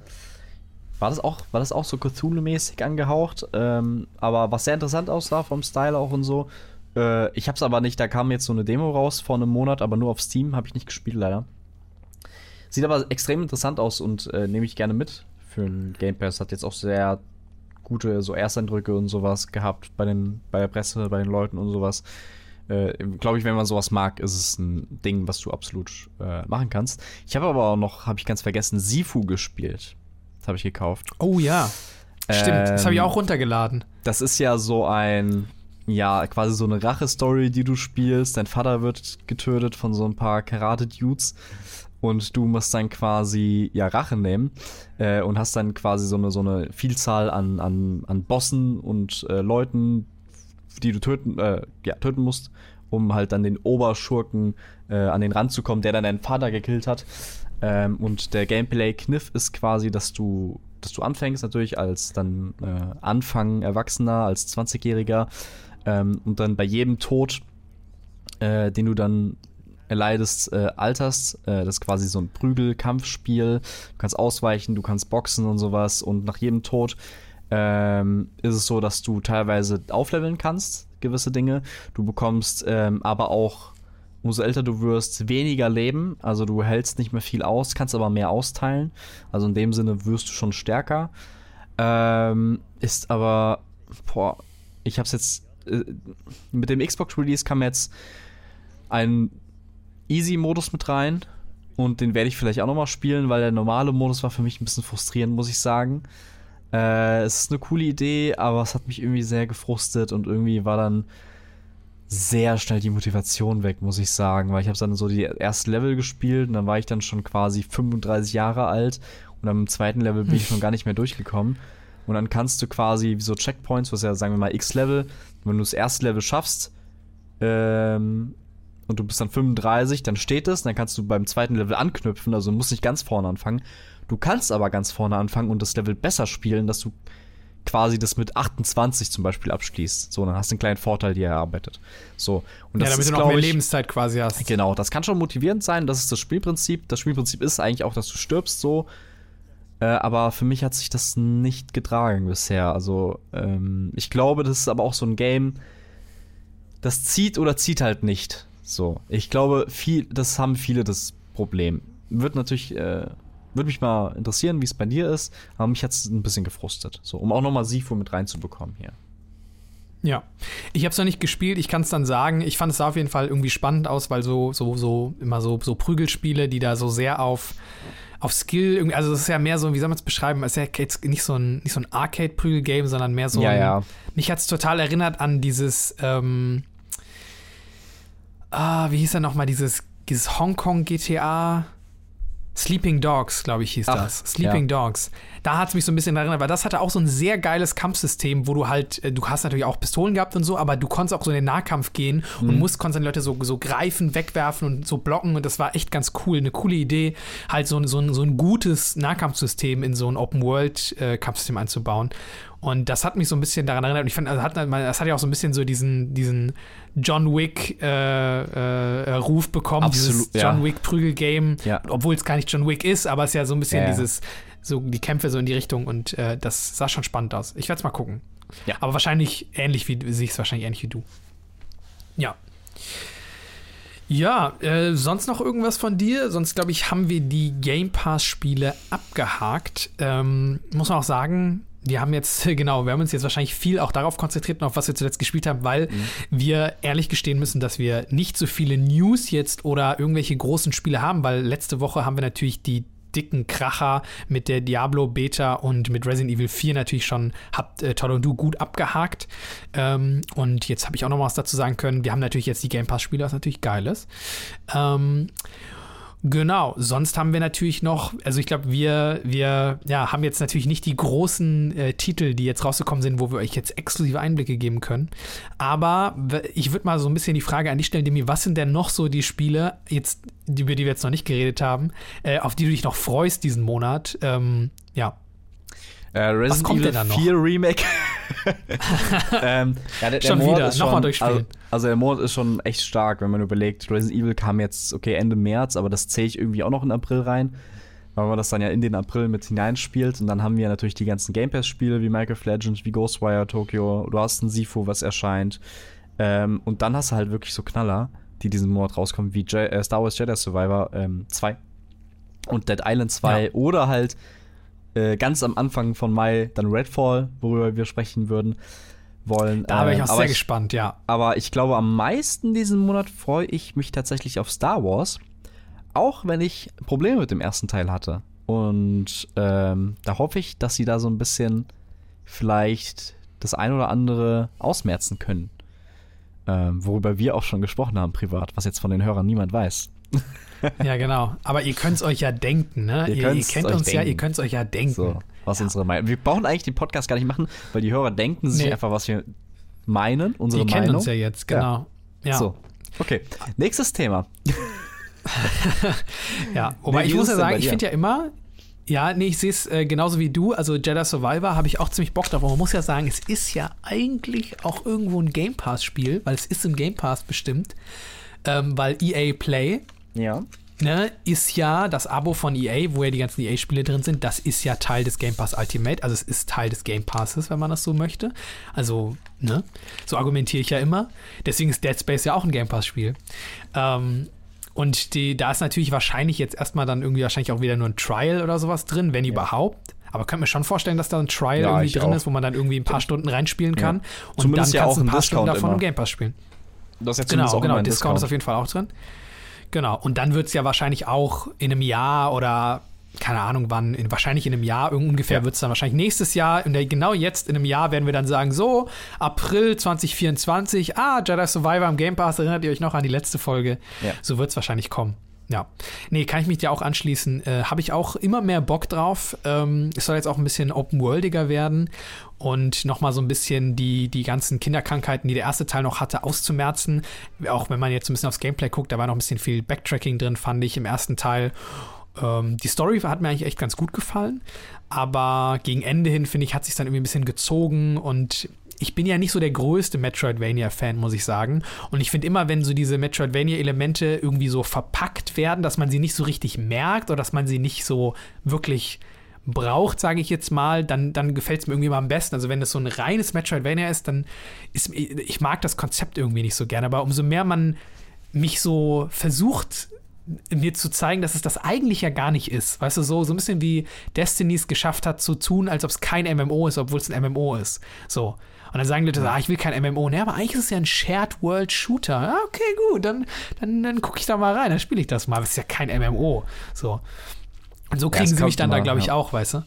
War das auch, war das auch so Cthulhu-mäßig angehaucht? Ähm, aber was sehr interessant aussah vom Style auch und so. Äh, ich hab's aber nicht, da kam jetzt so eine Demo raus vor einem Monat, aber nur auf Steam, habe ich nicht gespielt leider. Sieht aber extrem interessant aus und äh, nehme ich gerne mit für ein Game Pass. Hat jetzt auch sehr gute so Ersteindrücke und sowas gehabt bei, den, bei der Presse, bei den Leuten und sowas äh, glaube ich, wenn man sowas mag, ist es ein Ding, was du absolut äh, machen kannst. Ich habe aber auch noch, habe ich ganz vergessen, Sifu gespielt. Habe ich gekauft. Oh ja. Stimmt, ähm, das habe ich auch runtergeladen. Das ist ja so ein, ja, quasi so eine Rache-Story, die du spielst. Dein Vater wird getötet von so ein paar Karate-Dudes und du musst dann quasi ja Rache nehmen äh, und hast dann quasi so eine so eine Vielzahl an an, an Bossen und äh, Leuten, die du töten, äh, ja, töten musst, um halt dann den Oberschurken äh, an den Rand zu kommen, der dann deinen Vater gekillt hat. Ähm, und der Gameplay-Kniff ist quasi, dass du, dass du anfängst natürlich als dann äh, Anfang Erwachsener, als 20-Jähriger ähm, und dann bei jedem Tod, äh, den du dann erleidest, äh, alterst. Äh, das ist quasi so ein Prügelkampfspiel. Du kannst ausweichen, du kannst boxen und sowas und nach jedem Tod ähm, ist es so, dass du teilweise aufleveln kannst, gewisse Dinge. Du bekommst ähm, aber auch, umso älter du wirst, weniger Leben. Also du hältst nicht mehr viel aus, kannst aber mehr austeilen. Also in dem Sinne wirst du schon stärker. Ähm, ist aber, boah, ich hab's jetzt, äh, mit dem Xbox Release kam jetzt ein Easy-Modus mit rein. Und den werde ich vielleicht auch nochmal spielen, weil der normale Modus war für mich ein bisschen frustrierend, muss ich sagen. Äh, es ist eine coole Idee, aber es hat mich irgendwie sehr gefrustet und irgendwie war dann sehr schnell die Motivation weg, muss ich sagen, weil ich habe dann so die ersten Level gespielt und dann war ich dann schon quasi 35 Jahre alt und am zweiten Level bin ich schon gar nicht mehr durchgekommen. Und dann kannst du quasi wie so Checkpoints, was ja sagen wir mal X-Level, wenn du das erste Level schaffst ähm, und du bist dann 35, dann steht es, dann kannst du beim zweiten Level anknüpfen, also musst nicht ganz vorne anfangen. Du kannst aber ganz vorne anfangen und das Level besser spielen, dass du quasi das mit 28 zum Beispiel abschließt. So, dann hast du einen kleinen Vorteil dir erarbeitet. So. Und das ja, damit ist, du noch mehr ich, Lebenszeit quasi hast. Genau, das kann schon motivierend sein. Das ist das Spielprinzip. Das Spielprinzip ist eigentlich auch, dass du stirbst so. Äh, aber für mich hat sich das nicht getragen bisher. Also, ähm, ich glaube, das ist aber auch so ein Game, das zieht oder zieht halt nicht. So. Ich glaube, viel, das haben viele das Problem. Wird natürlich äh, würde mich mal interessieren, wie es bei dir ist. Aber mich hat es ein bisschen gefrustet. So, um auch nochmal Sifu mit reinzubekommen hier. Ja, ich habe es noch nicht gespielt. Ich kann es dann sagen. Ich fand es auf jeden Fall irgendwie spannend aus, weil so so so immer so so Prügelspiele, die da so sehr auf auf Skill irgendwie. Also es ist ja mehr so, wie soll man es beschreiben? Es ist ja jetzt nicht so ein nicht so ein Arcade-Prügel-Game, sondern mehr so. Ja, ein, ja. Mich hat es total erinnert an dieses. Ähm, ah, wie hieß er noch mal dieses dieses Hongkong GTA? Sleeping Dogs, glaube ich, hieß Ach, das. Sleeping ja. Dogs. Da hat es mich so ein bisschen erinnert, weil das hatte auch so ein sehr geiles Kampfsystem, wo du halt, äh, du hast natürlich auch Pistolen gehabt und so, aber du konntest auch so in den Nahkampf gehen mhm. und musst, konntest dann Leute so, so greifen, wegwerfen und so blocken und das war echt ganz cool. Eine coole Idee, halt so, so, ein, so ein gutes Nahkampfsystem in so ein Open-World-Kampfsystem äh, einzubauen. Und das hat mich so ein bisschen daran erinnert. Und ich fand, also hat, das hat ja auch so ein bisschen so diesen, diesen John Wick äh, äh, Ruf bekommen, Absolut, dieses ja. John Wick Prügel-Game, ja. obwohl es gar nicht John Wick ist, aber es ist ja so ein bisschen ja, dieses, so die Kämpfe so in die Richtung und äh, das sah schon spannend aus. Ich werde es mal gucken. Ja. Aber wahrscheinlich ähnlich wie, sehe ich es wahrscheinlich ähnlich wie du. Ja. Ja, äh, sonst noch irgendwas von dir? Sonst glaube ich, haben wir die Game Pass-Spiele abgehakt. Ähm, muss man auch sagen, wir haben jetzt, genau, wir haben uns jetzt wahrscheinlich viel auch darauf konzentriert, auf was wir zuletzt gespielt haben, weil mhm. wir ehrlich gestehen müssen, dass wir nicht so viele News jetzt oder irgendwelche großen Spiele haben, weil letzte Woche haben wir natürlich die dicken Kracher mit der Diablo Beta und mit Resident Evil 4 natürlich schon habt äh, Todd und du gut abgehakt. Ähm, und jetzt habe ich auch noch was dazu sagen können. Wir haben natürlich jetzt die Game Pass Spiele, was natürlich geil ist. Ähm, Genau, sonst haben wir natürlich noch, also ich glaube, wir, wir ja, haben jetzt natürlich nicht die großen äh, Titel, die jetzt rausgekommen sind, wo wir euch jetzt exklusive Einblicke geben können. Aber ich würde mal so ein bisschen die Frage an dich stellen, Demi, was sind denn noch so die Spiele, jetzt, über die wir jetzt noch nicht geredet haben, äh, auf die du dich noch freust diesen Monat? Ähm, ja. Äh, Resident Was kommt Evil denn da 4 Remake. ähm, ja, der, schon der wieder, nochmal durchspielen. Also, also, der Mord ist schon echt stark, wenn man überlegt, Resident Evil kam jetzt, okay, Ende März, aber das zähle ich irgendwie auch noch in April rein, weil man das dann ja in den April mit hineinspielt. Und dann haben wir natürlich die ganzen Game Pass-Spiele wie Minecraft Legends, wie Ghostwire Tokyo, du hast ein Sifu, was erscheint. Ähm, und dann hast du halt wirklich so Knaller, die diesen Monat rauskommen, wie Je äh, Star Wars Jedi Survivor ähm, 2 und Dead Island 2 ja. oder halt äh, ganz am Anfang von Mai dann Redfall, worüber wir sprechen würden wollen. Da bin ich auch ähm, sehr ich, gespannt, ja. Aber ich glaube, am meisten diesen Monat freue ich mich tatsächlich auf Star Wars. Auch wenn ich Probleme mit dem ersten Teil hatte. Und ähm, da hoffe ich, dass sie da so ein bisschen vielleicht das ein oder andere ausmerzen können. Ähm, worüber wir auch schon gesprochen haben privat, was jetzt von den Hörern niemand weiß. ja, genau. Aber ihr könnt es euch ja denken, ne? Ihr, ihr, ihr kennt uns denken. ja, ihr könnt es euch ja denken. So, was ja. unsere Meinung. Wir brauchen eigentlich den Podcast gar nicht machen, weil die Hörer denken sich nee. einfach, was wir meinen, unsere die Meinung. Die kennen uns ja jetzt, genau. Ja. ja. So, okay. Nächstes Thema. ja, wobei nee, ich muss ja sagen, ich finde ja immer, ja, nee, ich sehe es äh, genauso wie du. Also Jedi Survivor habe ich auch ziemlich Bock drauf. Aber man muss ja sagen, es ist ja eigentlich auch irgendwo ein Game Pass-Spiel, weil es ist im Game Pass bestimmt. Ähm, weil EA Play ja. Ne, ist ja das Abo von EA, wo ja die ganzen EA-Spiele drin sind, das ist ja Teil des Game Pass Ultimate, also es ist Teil des Game Passes, wenn man das so möchte. Also, ne, so argumentiere ich ja immer. Deswegen ist Dead Space ja auch ein Game Pass-Spiel. Ähm, und die, da ist natürlich wahrscheinlich jetzt erstmal dann irgendwie wahrscheinlich auch wieder nur ein Trial oder sowas drin, wenn ja. überhaupt. Aber könnt mir schon vorstellen, dass da ein Trial ja, irgendwie drin auch. ist, wo man dann irgendwie ein paar Stunden reinspielen kann. Ja. Und Zumindest dann kannst du ein paar Stunden davon immer. im Game Pass spielen. Das ist jetzt genau, auch genau. Discount, Discount ist auf jeden Fall auch drin. Genau. Und dann wird es ja wahrscheinlich auch in einem Jahr oder keine Ahnung wann, in, wahrscheinlich in einem Jahr ungefähr ja. wird es dann wahrscheinlich nächstes Jahr, in der, genau jetzt in einem Jahr werden wir dann sagen, so, April 2024, ah, Jedi Survivor im Game Pass, erinnert ihr euch noch an die letzte Folge? Ja. So wird es wahrscheinlich kommen. Ja. Nee, kann ich mich dir auch anschließen. Äh, Habe ich auch immer mehr Bock drauf. Ähm, es soll jetzt auch ein bisschen open-worldiger werden und nochmal so ein bisschen die, die ganzen Kinderkrankheiten, die der erste Teil noch hatte, auszumerzen. Auch wenn man jetzt ein bisschen aufs Gameplay guckt, da war noch ein bisschen viel Backtracking drin, fand ich im ersten Teil. Ähm, die Story hat mir eigentlich echt ganz gut gefallen, aber gegen Ende hin, finde ich, hat sich dann irgendwie ein bisschen gezogen und ich bin ja nicht so der größte Metroidvania-Fan, muss ich sagen. Und ich finde immer, wenn so diese Metroidvania-Elemente irgendwie so verpackt werden, dass man sie nicht so richtig merkt oder dass man sie nicht so wirklich braucht, sage ich jetzt mal, dann, dann gefällt es mir irgendwie mal am besten. Also wenn das so ein reines Metroidvania ist, dann ist ich mag das Konzept irgendwie nicht so gerne. Aber umso mehr man mich so versucht mir zu zeigen, dass es das eigentlich ja gar nicht ist. Weißt du, so, so ein bisschen wie Destiny es geschafft hat zu tun, als ob es kein MMO ist, obwohl es ein MMO ist. So. Und dann sagen Leute, ah, ich will kein MMO. Ne, aber eigentlich ist es ja ein Shared World Shooter. Ah, okay, gut, dann, dann, dann gucke ich da mal rein, dann spiele ich das mal. Das ist ja kein MMO. So. Und so kriegen ja, sie mich dann mal, da, glaube ich, ja. auch, weißt du?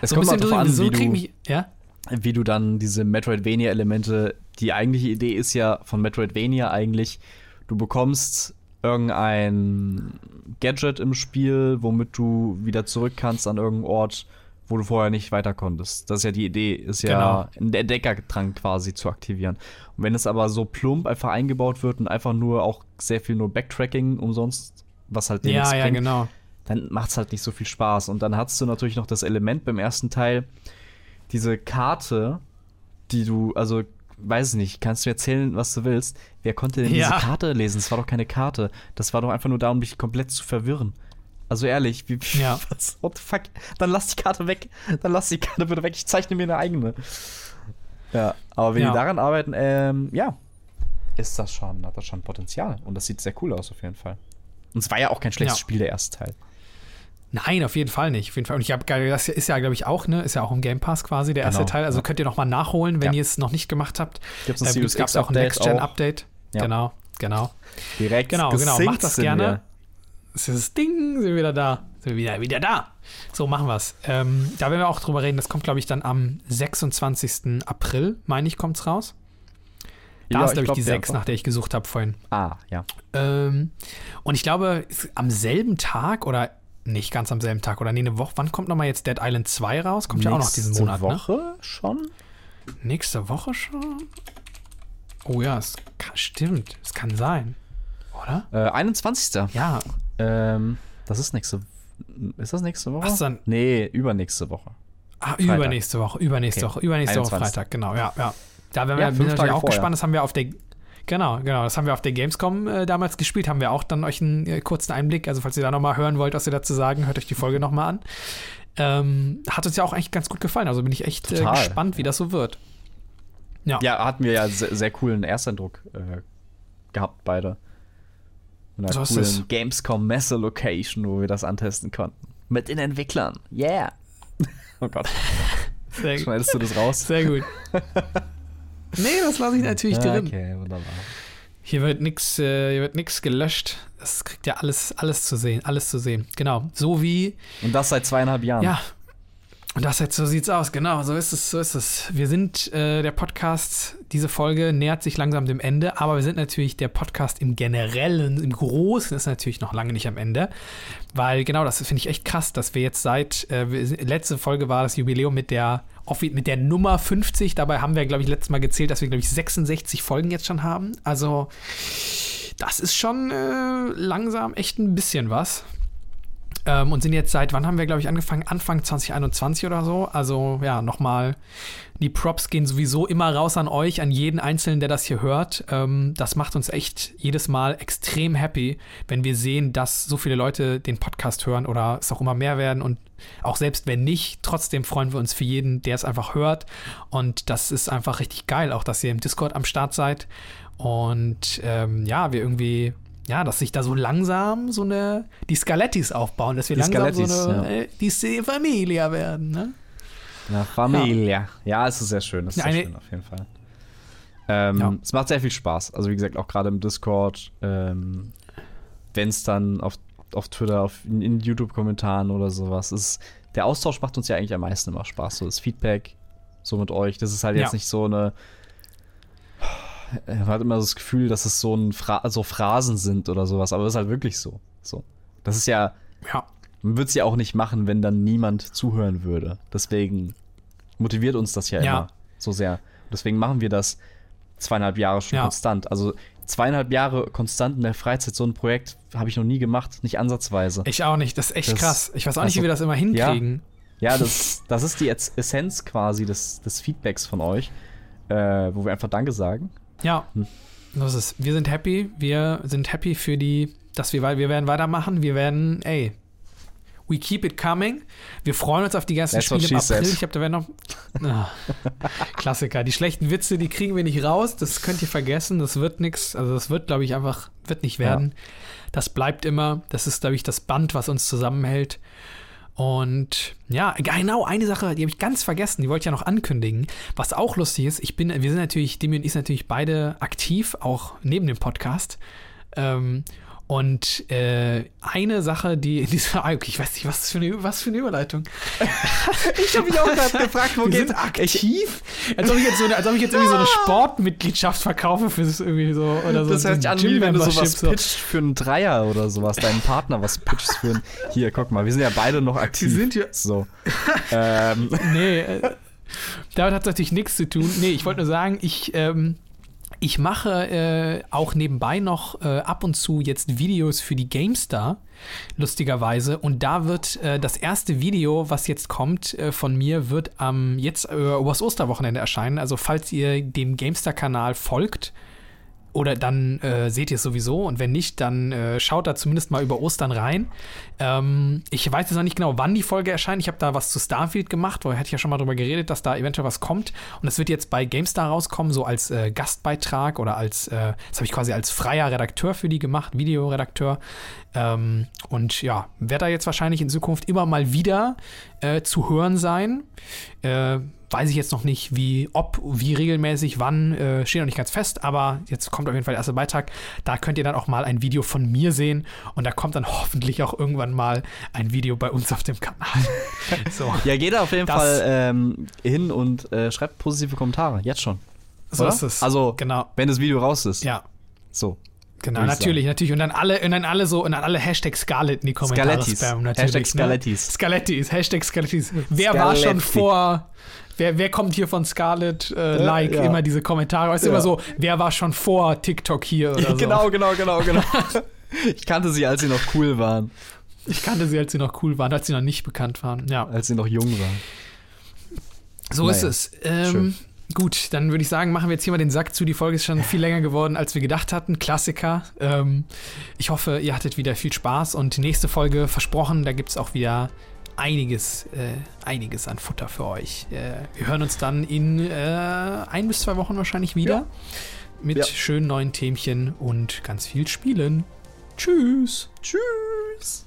Es so kommt ein bisschen an, so du, mich, ja? wie du dann diese Metroidvania-Elemente, die eigentliche Idee ist ja von Metroidvania eigentlich, du bekommst irgendein Gadget im Spiel, womit du wieder zurück kannst an irgendeinen Ort, wo du vorher nicht weiter konntest. Das ist ja die Idee, ist ja genau. einen Entdeckertrank quasi zu aktivieren. Und wenn es aber so plump einfach eingebaut wird und einfach nur auch sehr viel nur Backtracking umsonst, was halt ja, ja, bringt, genau. dann macht es halt nicht so viel Spaß. Und dann hast du natürlich noch das Element beim ersten Teil, diese Karte, die du, also weiß nicht, kannst du erzählen, was du willst. Wer konnte denn ja. diese Karte lesen? Das war doch keine Karte. Das war doch einfach nur da, um dich komplett zu verwirren. Also ehrlich, wie, ja. was, what the fuck? Dann lass die Karte weg. Dann lass die Karte bitte weg. Ich zeichne mir eine eigene. Ja, aber wenn ja. die daran arbeiten, ähm, ja, ist das schon, hat das schon Potenzial. Und das sieht sehr cool aus auf jeden Fall. Und es war ja auch kein schlechtes ja. Spiel, der erste Teil. Nein, auf jeden Fall nicht. Auf jeden Fall. Und ich habe das ist ja, glaube ich, auch, ne? Ist ja auch im Game Pass quasi, der erste genau, Teil. Also ja. könnt ihr nochmal nachholen, wenn ja. ihr es noch nicht gemacht habt. Gibt es äh, gab auch ein Next-Gen-Update. Ja. Genau, genau. Direkt. Genau, genau. Macht das gerne. Ist Ding, sind wir wieder da. Sind wir wieder, wieder da. So, machen wir es. Ähm, da werden wir auch drüber reden. Das kommt, glaube ich, dann am 26. April, meine ich, kommt es raus. Da ja, ist, glaube ich, glaub, die 6, nach der ich gesucht habe vorhin. Ah, ja. Ähm, und ich glaube, am selben Tag oder nicht ganz am selben Tag oder nee, eine Woche. Wann kommt nochmal jetzt Dead Island 2 raus? Kommt Nächste ja auch noch diesen Monat. Nächste? Woche ne? schon? Nächste Woche schon? Oh ja, es kann, stimmt. Es kann sein. Oder? Äh, 21. Ja. Ähm, das ist nächste Ist das nächste Woche? Was dann? Nee, übernächste Woche. Ah, Freitag. übernächste Woche. Übernächste okay. Woche. Übernächste 21. Woche Freitag, genau. Ja, ja. Da werden wir ja, natürlich auch vorher. gespannt. Das haben wir auf der Genau, genau. Das haben wir auf der Gamescom äh, damals gespielt. Haben wir auch dann euch einen äh, kurzen Einblick. Also, falls ihr da nochmal hören wollt, was ihr dazu sagen, hört euch die Folge nochmal an. Ähm, hat uns ja auch eigentlich ganz gut gefallen. Also bin ich echt äh, gespannt, wie das so wird. Ja, ja hatten wir ja sehr, sehr coolen Ersteindruck äh, gehabt, beide. Und einer so coolen Gamescom Messe Location, wo wir das antesten konnten. Mit den Entwicklern. Yeah. oh Gott. Sehr Schneidest du das raus? Sehr gut. Nee, das lasse ich natürlich drin. Okay, wunderbar. Hier wird nichts äh, gelöscht. Das kriegt ja alles, alles zu sehen, alles zu sehen. Genau. So wie. Und das seit zweieinhalb Jahren. Ja. Und das jetzt, so sieht's aus, genau, so ist es, so ist es. Wir sind äh, der Podcast, diese Folge nähert sich langsam dem Ende, aber wir sind natürlich der Podcast im Generellen, im Großen ist natürlich noch lange nicht am Ende. Weil genau, das finde ich echt krass, dass wir jetzt seit, äh, letzte Folge war das Jubiläum mit der mit der Nummer 50. Dabei haben wir, glaube ich, letztes Mal gezählt, dass wir, glaube ich, 66 Folgen jetzt schon haben. Also, das ist schon äh, langsam echt ein bisschen was. Ähm, und sind jetzt seit, wann haben wir, glaube ich, angefangen? Anfang 2021 oder so. Also, ja, nochmal die Props gehen sowieso immer raus an euch, an jeden Einzelnen, der das hier hört. Ähm, das macht uns echt jedes Mal extrem happy, wenn wir sehen, dass so viele Leute den Podcast hören oder es auch immer mehr werden. Und auch selbst wenn nicht, trotzdem freuen wir uns für jeden, der es einfach hört. Und das ist einfach richtig geil, auch dass ihr im Discord am Start seid. Und ähm, ja, wir irgendwie ja, dass sich da so langsam so eine, die Skalettis aufbauen, dass wir die langsam so eine, ja. äh, die Familie werden, ne? Na, Familie. Ja. ja, es ist sehr schön. Das ist Eine, sehr schön auf jeden Fall. Ähm, ja. Es macht sehr viel Spaß. Also wie gesagt, auch gerade im Discord, ähm, wenn es dann auf, auf Twitter, auf, in, in YouTube-Kommentaren oder sowas ist, der Austausch macht uns ja eigentlich am meisten immer Spaß. So das Feedback, so mit euch. Das ist halt jetzt ja. nicht so eine. Man hat immer das Gefühl, dass es so, ein Fra so Phrasen sind oder sowas, aber das ist halt wirklich so. so. Das ist ja. Ja. Man würde es ja auch nicht machen, wenn dann niemand zuhören würde. Deswegen motiviert uns das ja, ja. immer so sehr. Deswegen machen wir das zweieinhalb Jahre schon ja. konstant. Also zweieinhalb Jahre konstant in der Freizeit so ein Projekt habe ich noch nie gemacht, nicht ansatzweise. Ich auch nicht, das ist echt das, krass. Ich weiß auch nicht, wie wir das immer hinkriegen. Ja, ja das, das ist die Essenz quasi des, des Feedbacks von euch, äh, wo wir einfach Danke sagen. Ja, hm. das ist Wir sind happy, wir sind happy für die, dass wir, weil wir werden weitermachen, wir werden, ey, We keep it coming. Wir freuen uns auf die ganzen That's Spiele im April. Said. Ich habe da noch. Ah, Klassiker. Die schlechten Witze, die kriegen wir nicht raus. Das könnt ihr vergessen. Das wird nichts. Also, das wird, glaube ich, einfach, wird nicht werden. Ja. Das bleibt immer. Das ist, glaube ich, das Band, was uns zusammenhält. Und ja, genau, eine Sache, die habe ich ganz vergessen, die wollte ich ja noch ankündigen. Was auch lustig ist, ich bin, wir sind natürlich, Demi und ich sind natürlich beide aktiv, auch neben dem Podcast. Ähm, und äh, eine Sache, die in dieser, ich weiß nicht, was für eine, was für eine Überleitung. ich habe mich auch gerade gefragt, wo geht's aktiv? Als ob ich jetzt so eine, als ob ich jetzt irgendwie so eine Sportmitgliedschaft verkaufe für das irgendwie so oder so. Das sich an, wenn du sowas so. pitcht für einen Dreier oder sowas, deinen Partner was pitchst für einen. Hier, guck mal, wir sind ja beide noch aktiv. Wir sind hier. So. ähm. Nee, äh, damit hat natürlich nichts zu tun. Nee, ich wollte nur sagen, ich ähm, ich mache äh, auch nebenbei noch äh, ab und zu jetzt Videos für die GameStar, lustigerweise. Und da wird äh, das erste Video, was jetzt kommt äh, von mir, wird am jetzt äh, übers Osterwochenende erscheinen. Also falls ihr dem GameStar-Kanal folgt, oder dann äh, seht ihr es sowieso. Und wenn nicht, dann äh, schaut da zumindest mal über Ostern rein. Ähm, ich weiß jetzt noch nicht genau, wann die Folge erscheint. Ich habe da was zu Starfield gemacht, wo hatte ich ja schon mal drüber geredet, dass da eventuell was kommt. Und es wird jetzt bei GameStar rauskommen, so als äh, Gastbeitrag oder als, äh, das habe ich quasi als freier Redakteur für die gemacht, Videoredakteur. Ähm, und ja, werde da jetzt wahrscheinlich in Zukunft immer mal wieder äh, zu hören sein. Äh, weiß ich jetzt noch nicht, wie, ob, wie regelmäßig, wann, äh, steht noch nicht ganz fest, aber jetzt kommt auf jeden Fall der erste Beitrag. Da könnt ihr dann auch mal ein Video von mir sehen und da kommt dann hoffentlich auch irgendwann mal ein Video bei uns auf dem Kanal. so. Ja, geht auf jeden das, Fall ähm, hin und äh, schreibt positive Kommentare, jetzt schon. So ist es. Also, genau. wenn das Video raus ist. Ja. So. Genau, natürlich, sagen. natürlich. Und dann alle, und dann alle so, und dann alle Hashtag Scarlet in die Kommentare spammen, natürlich. Hashtag Scarlettis. Ne? Scarlettis, Hashtag Scarlettis. Wer Scarletti. war schon vor, wer, wer kommt hier von Scarlet äh, Like? Ja. Immer diese Kommentare. Weißt du, ja. immer so, wer war schon vor TikTok hier oder so. Genau, genau, genau, genau. ich kannte sie, als sie noch cool waren. Ich kannte sie, als sie noch cool waren, als sie noch nicht bekannt waren. Ja. Als sie noch jung waren. So naja. ist es. Ähm, Gut, dann würde ich sagen, machen wir jetzt hier mal den Sack zu. Die Folge ist schon viel länger geworden, als wir gedacht hatten. Klassiker. Ähm, ich hoffe, ihr hattet wieder viel Spaß und die nächste Folge versprochen, da gibt es auch wieder einiges, äh, einiges an Futter für euch. Äh, wir hören uns dann in äh, ein bis zwei Wochen wahrscheinlich wieder ja. mit ja. schönen neuen Themchen und ganz viel Spielen. Tschüss. Tschüss.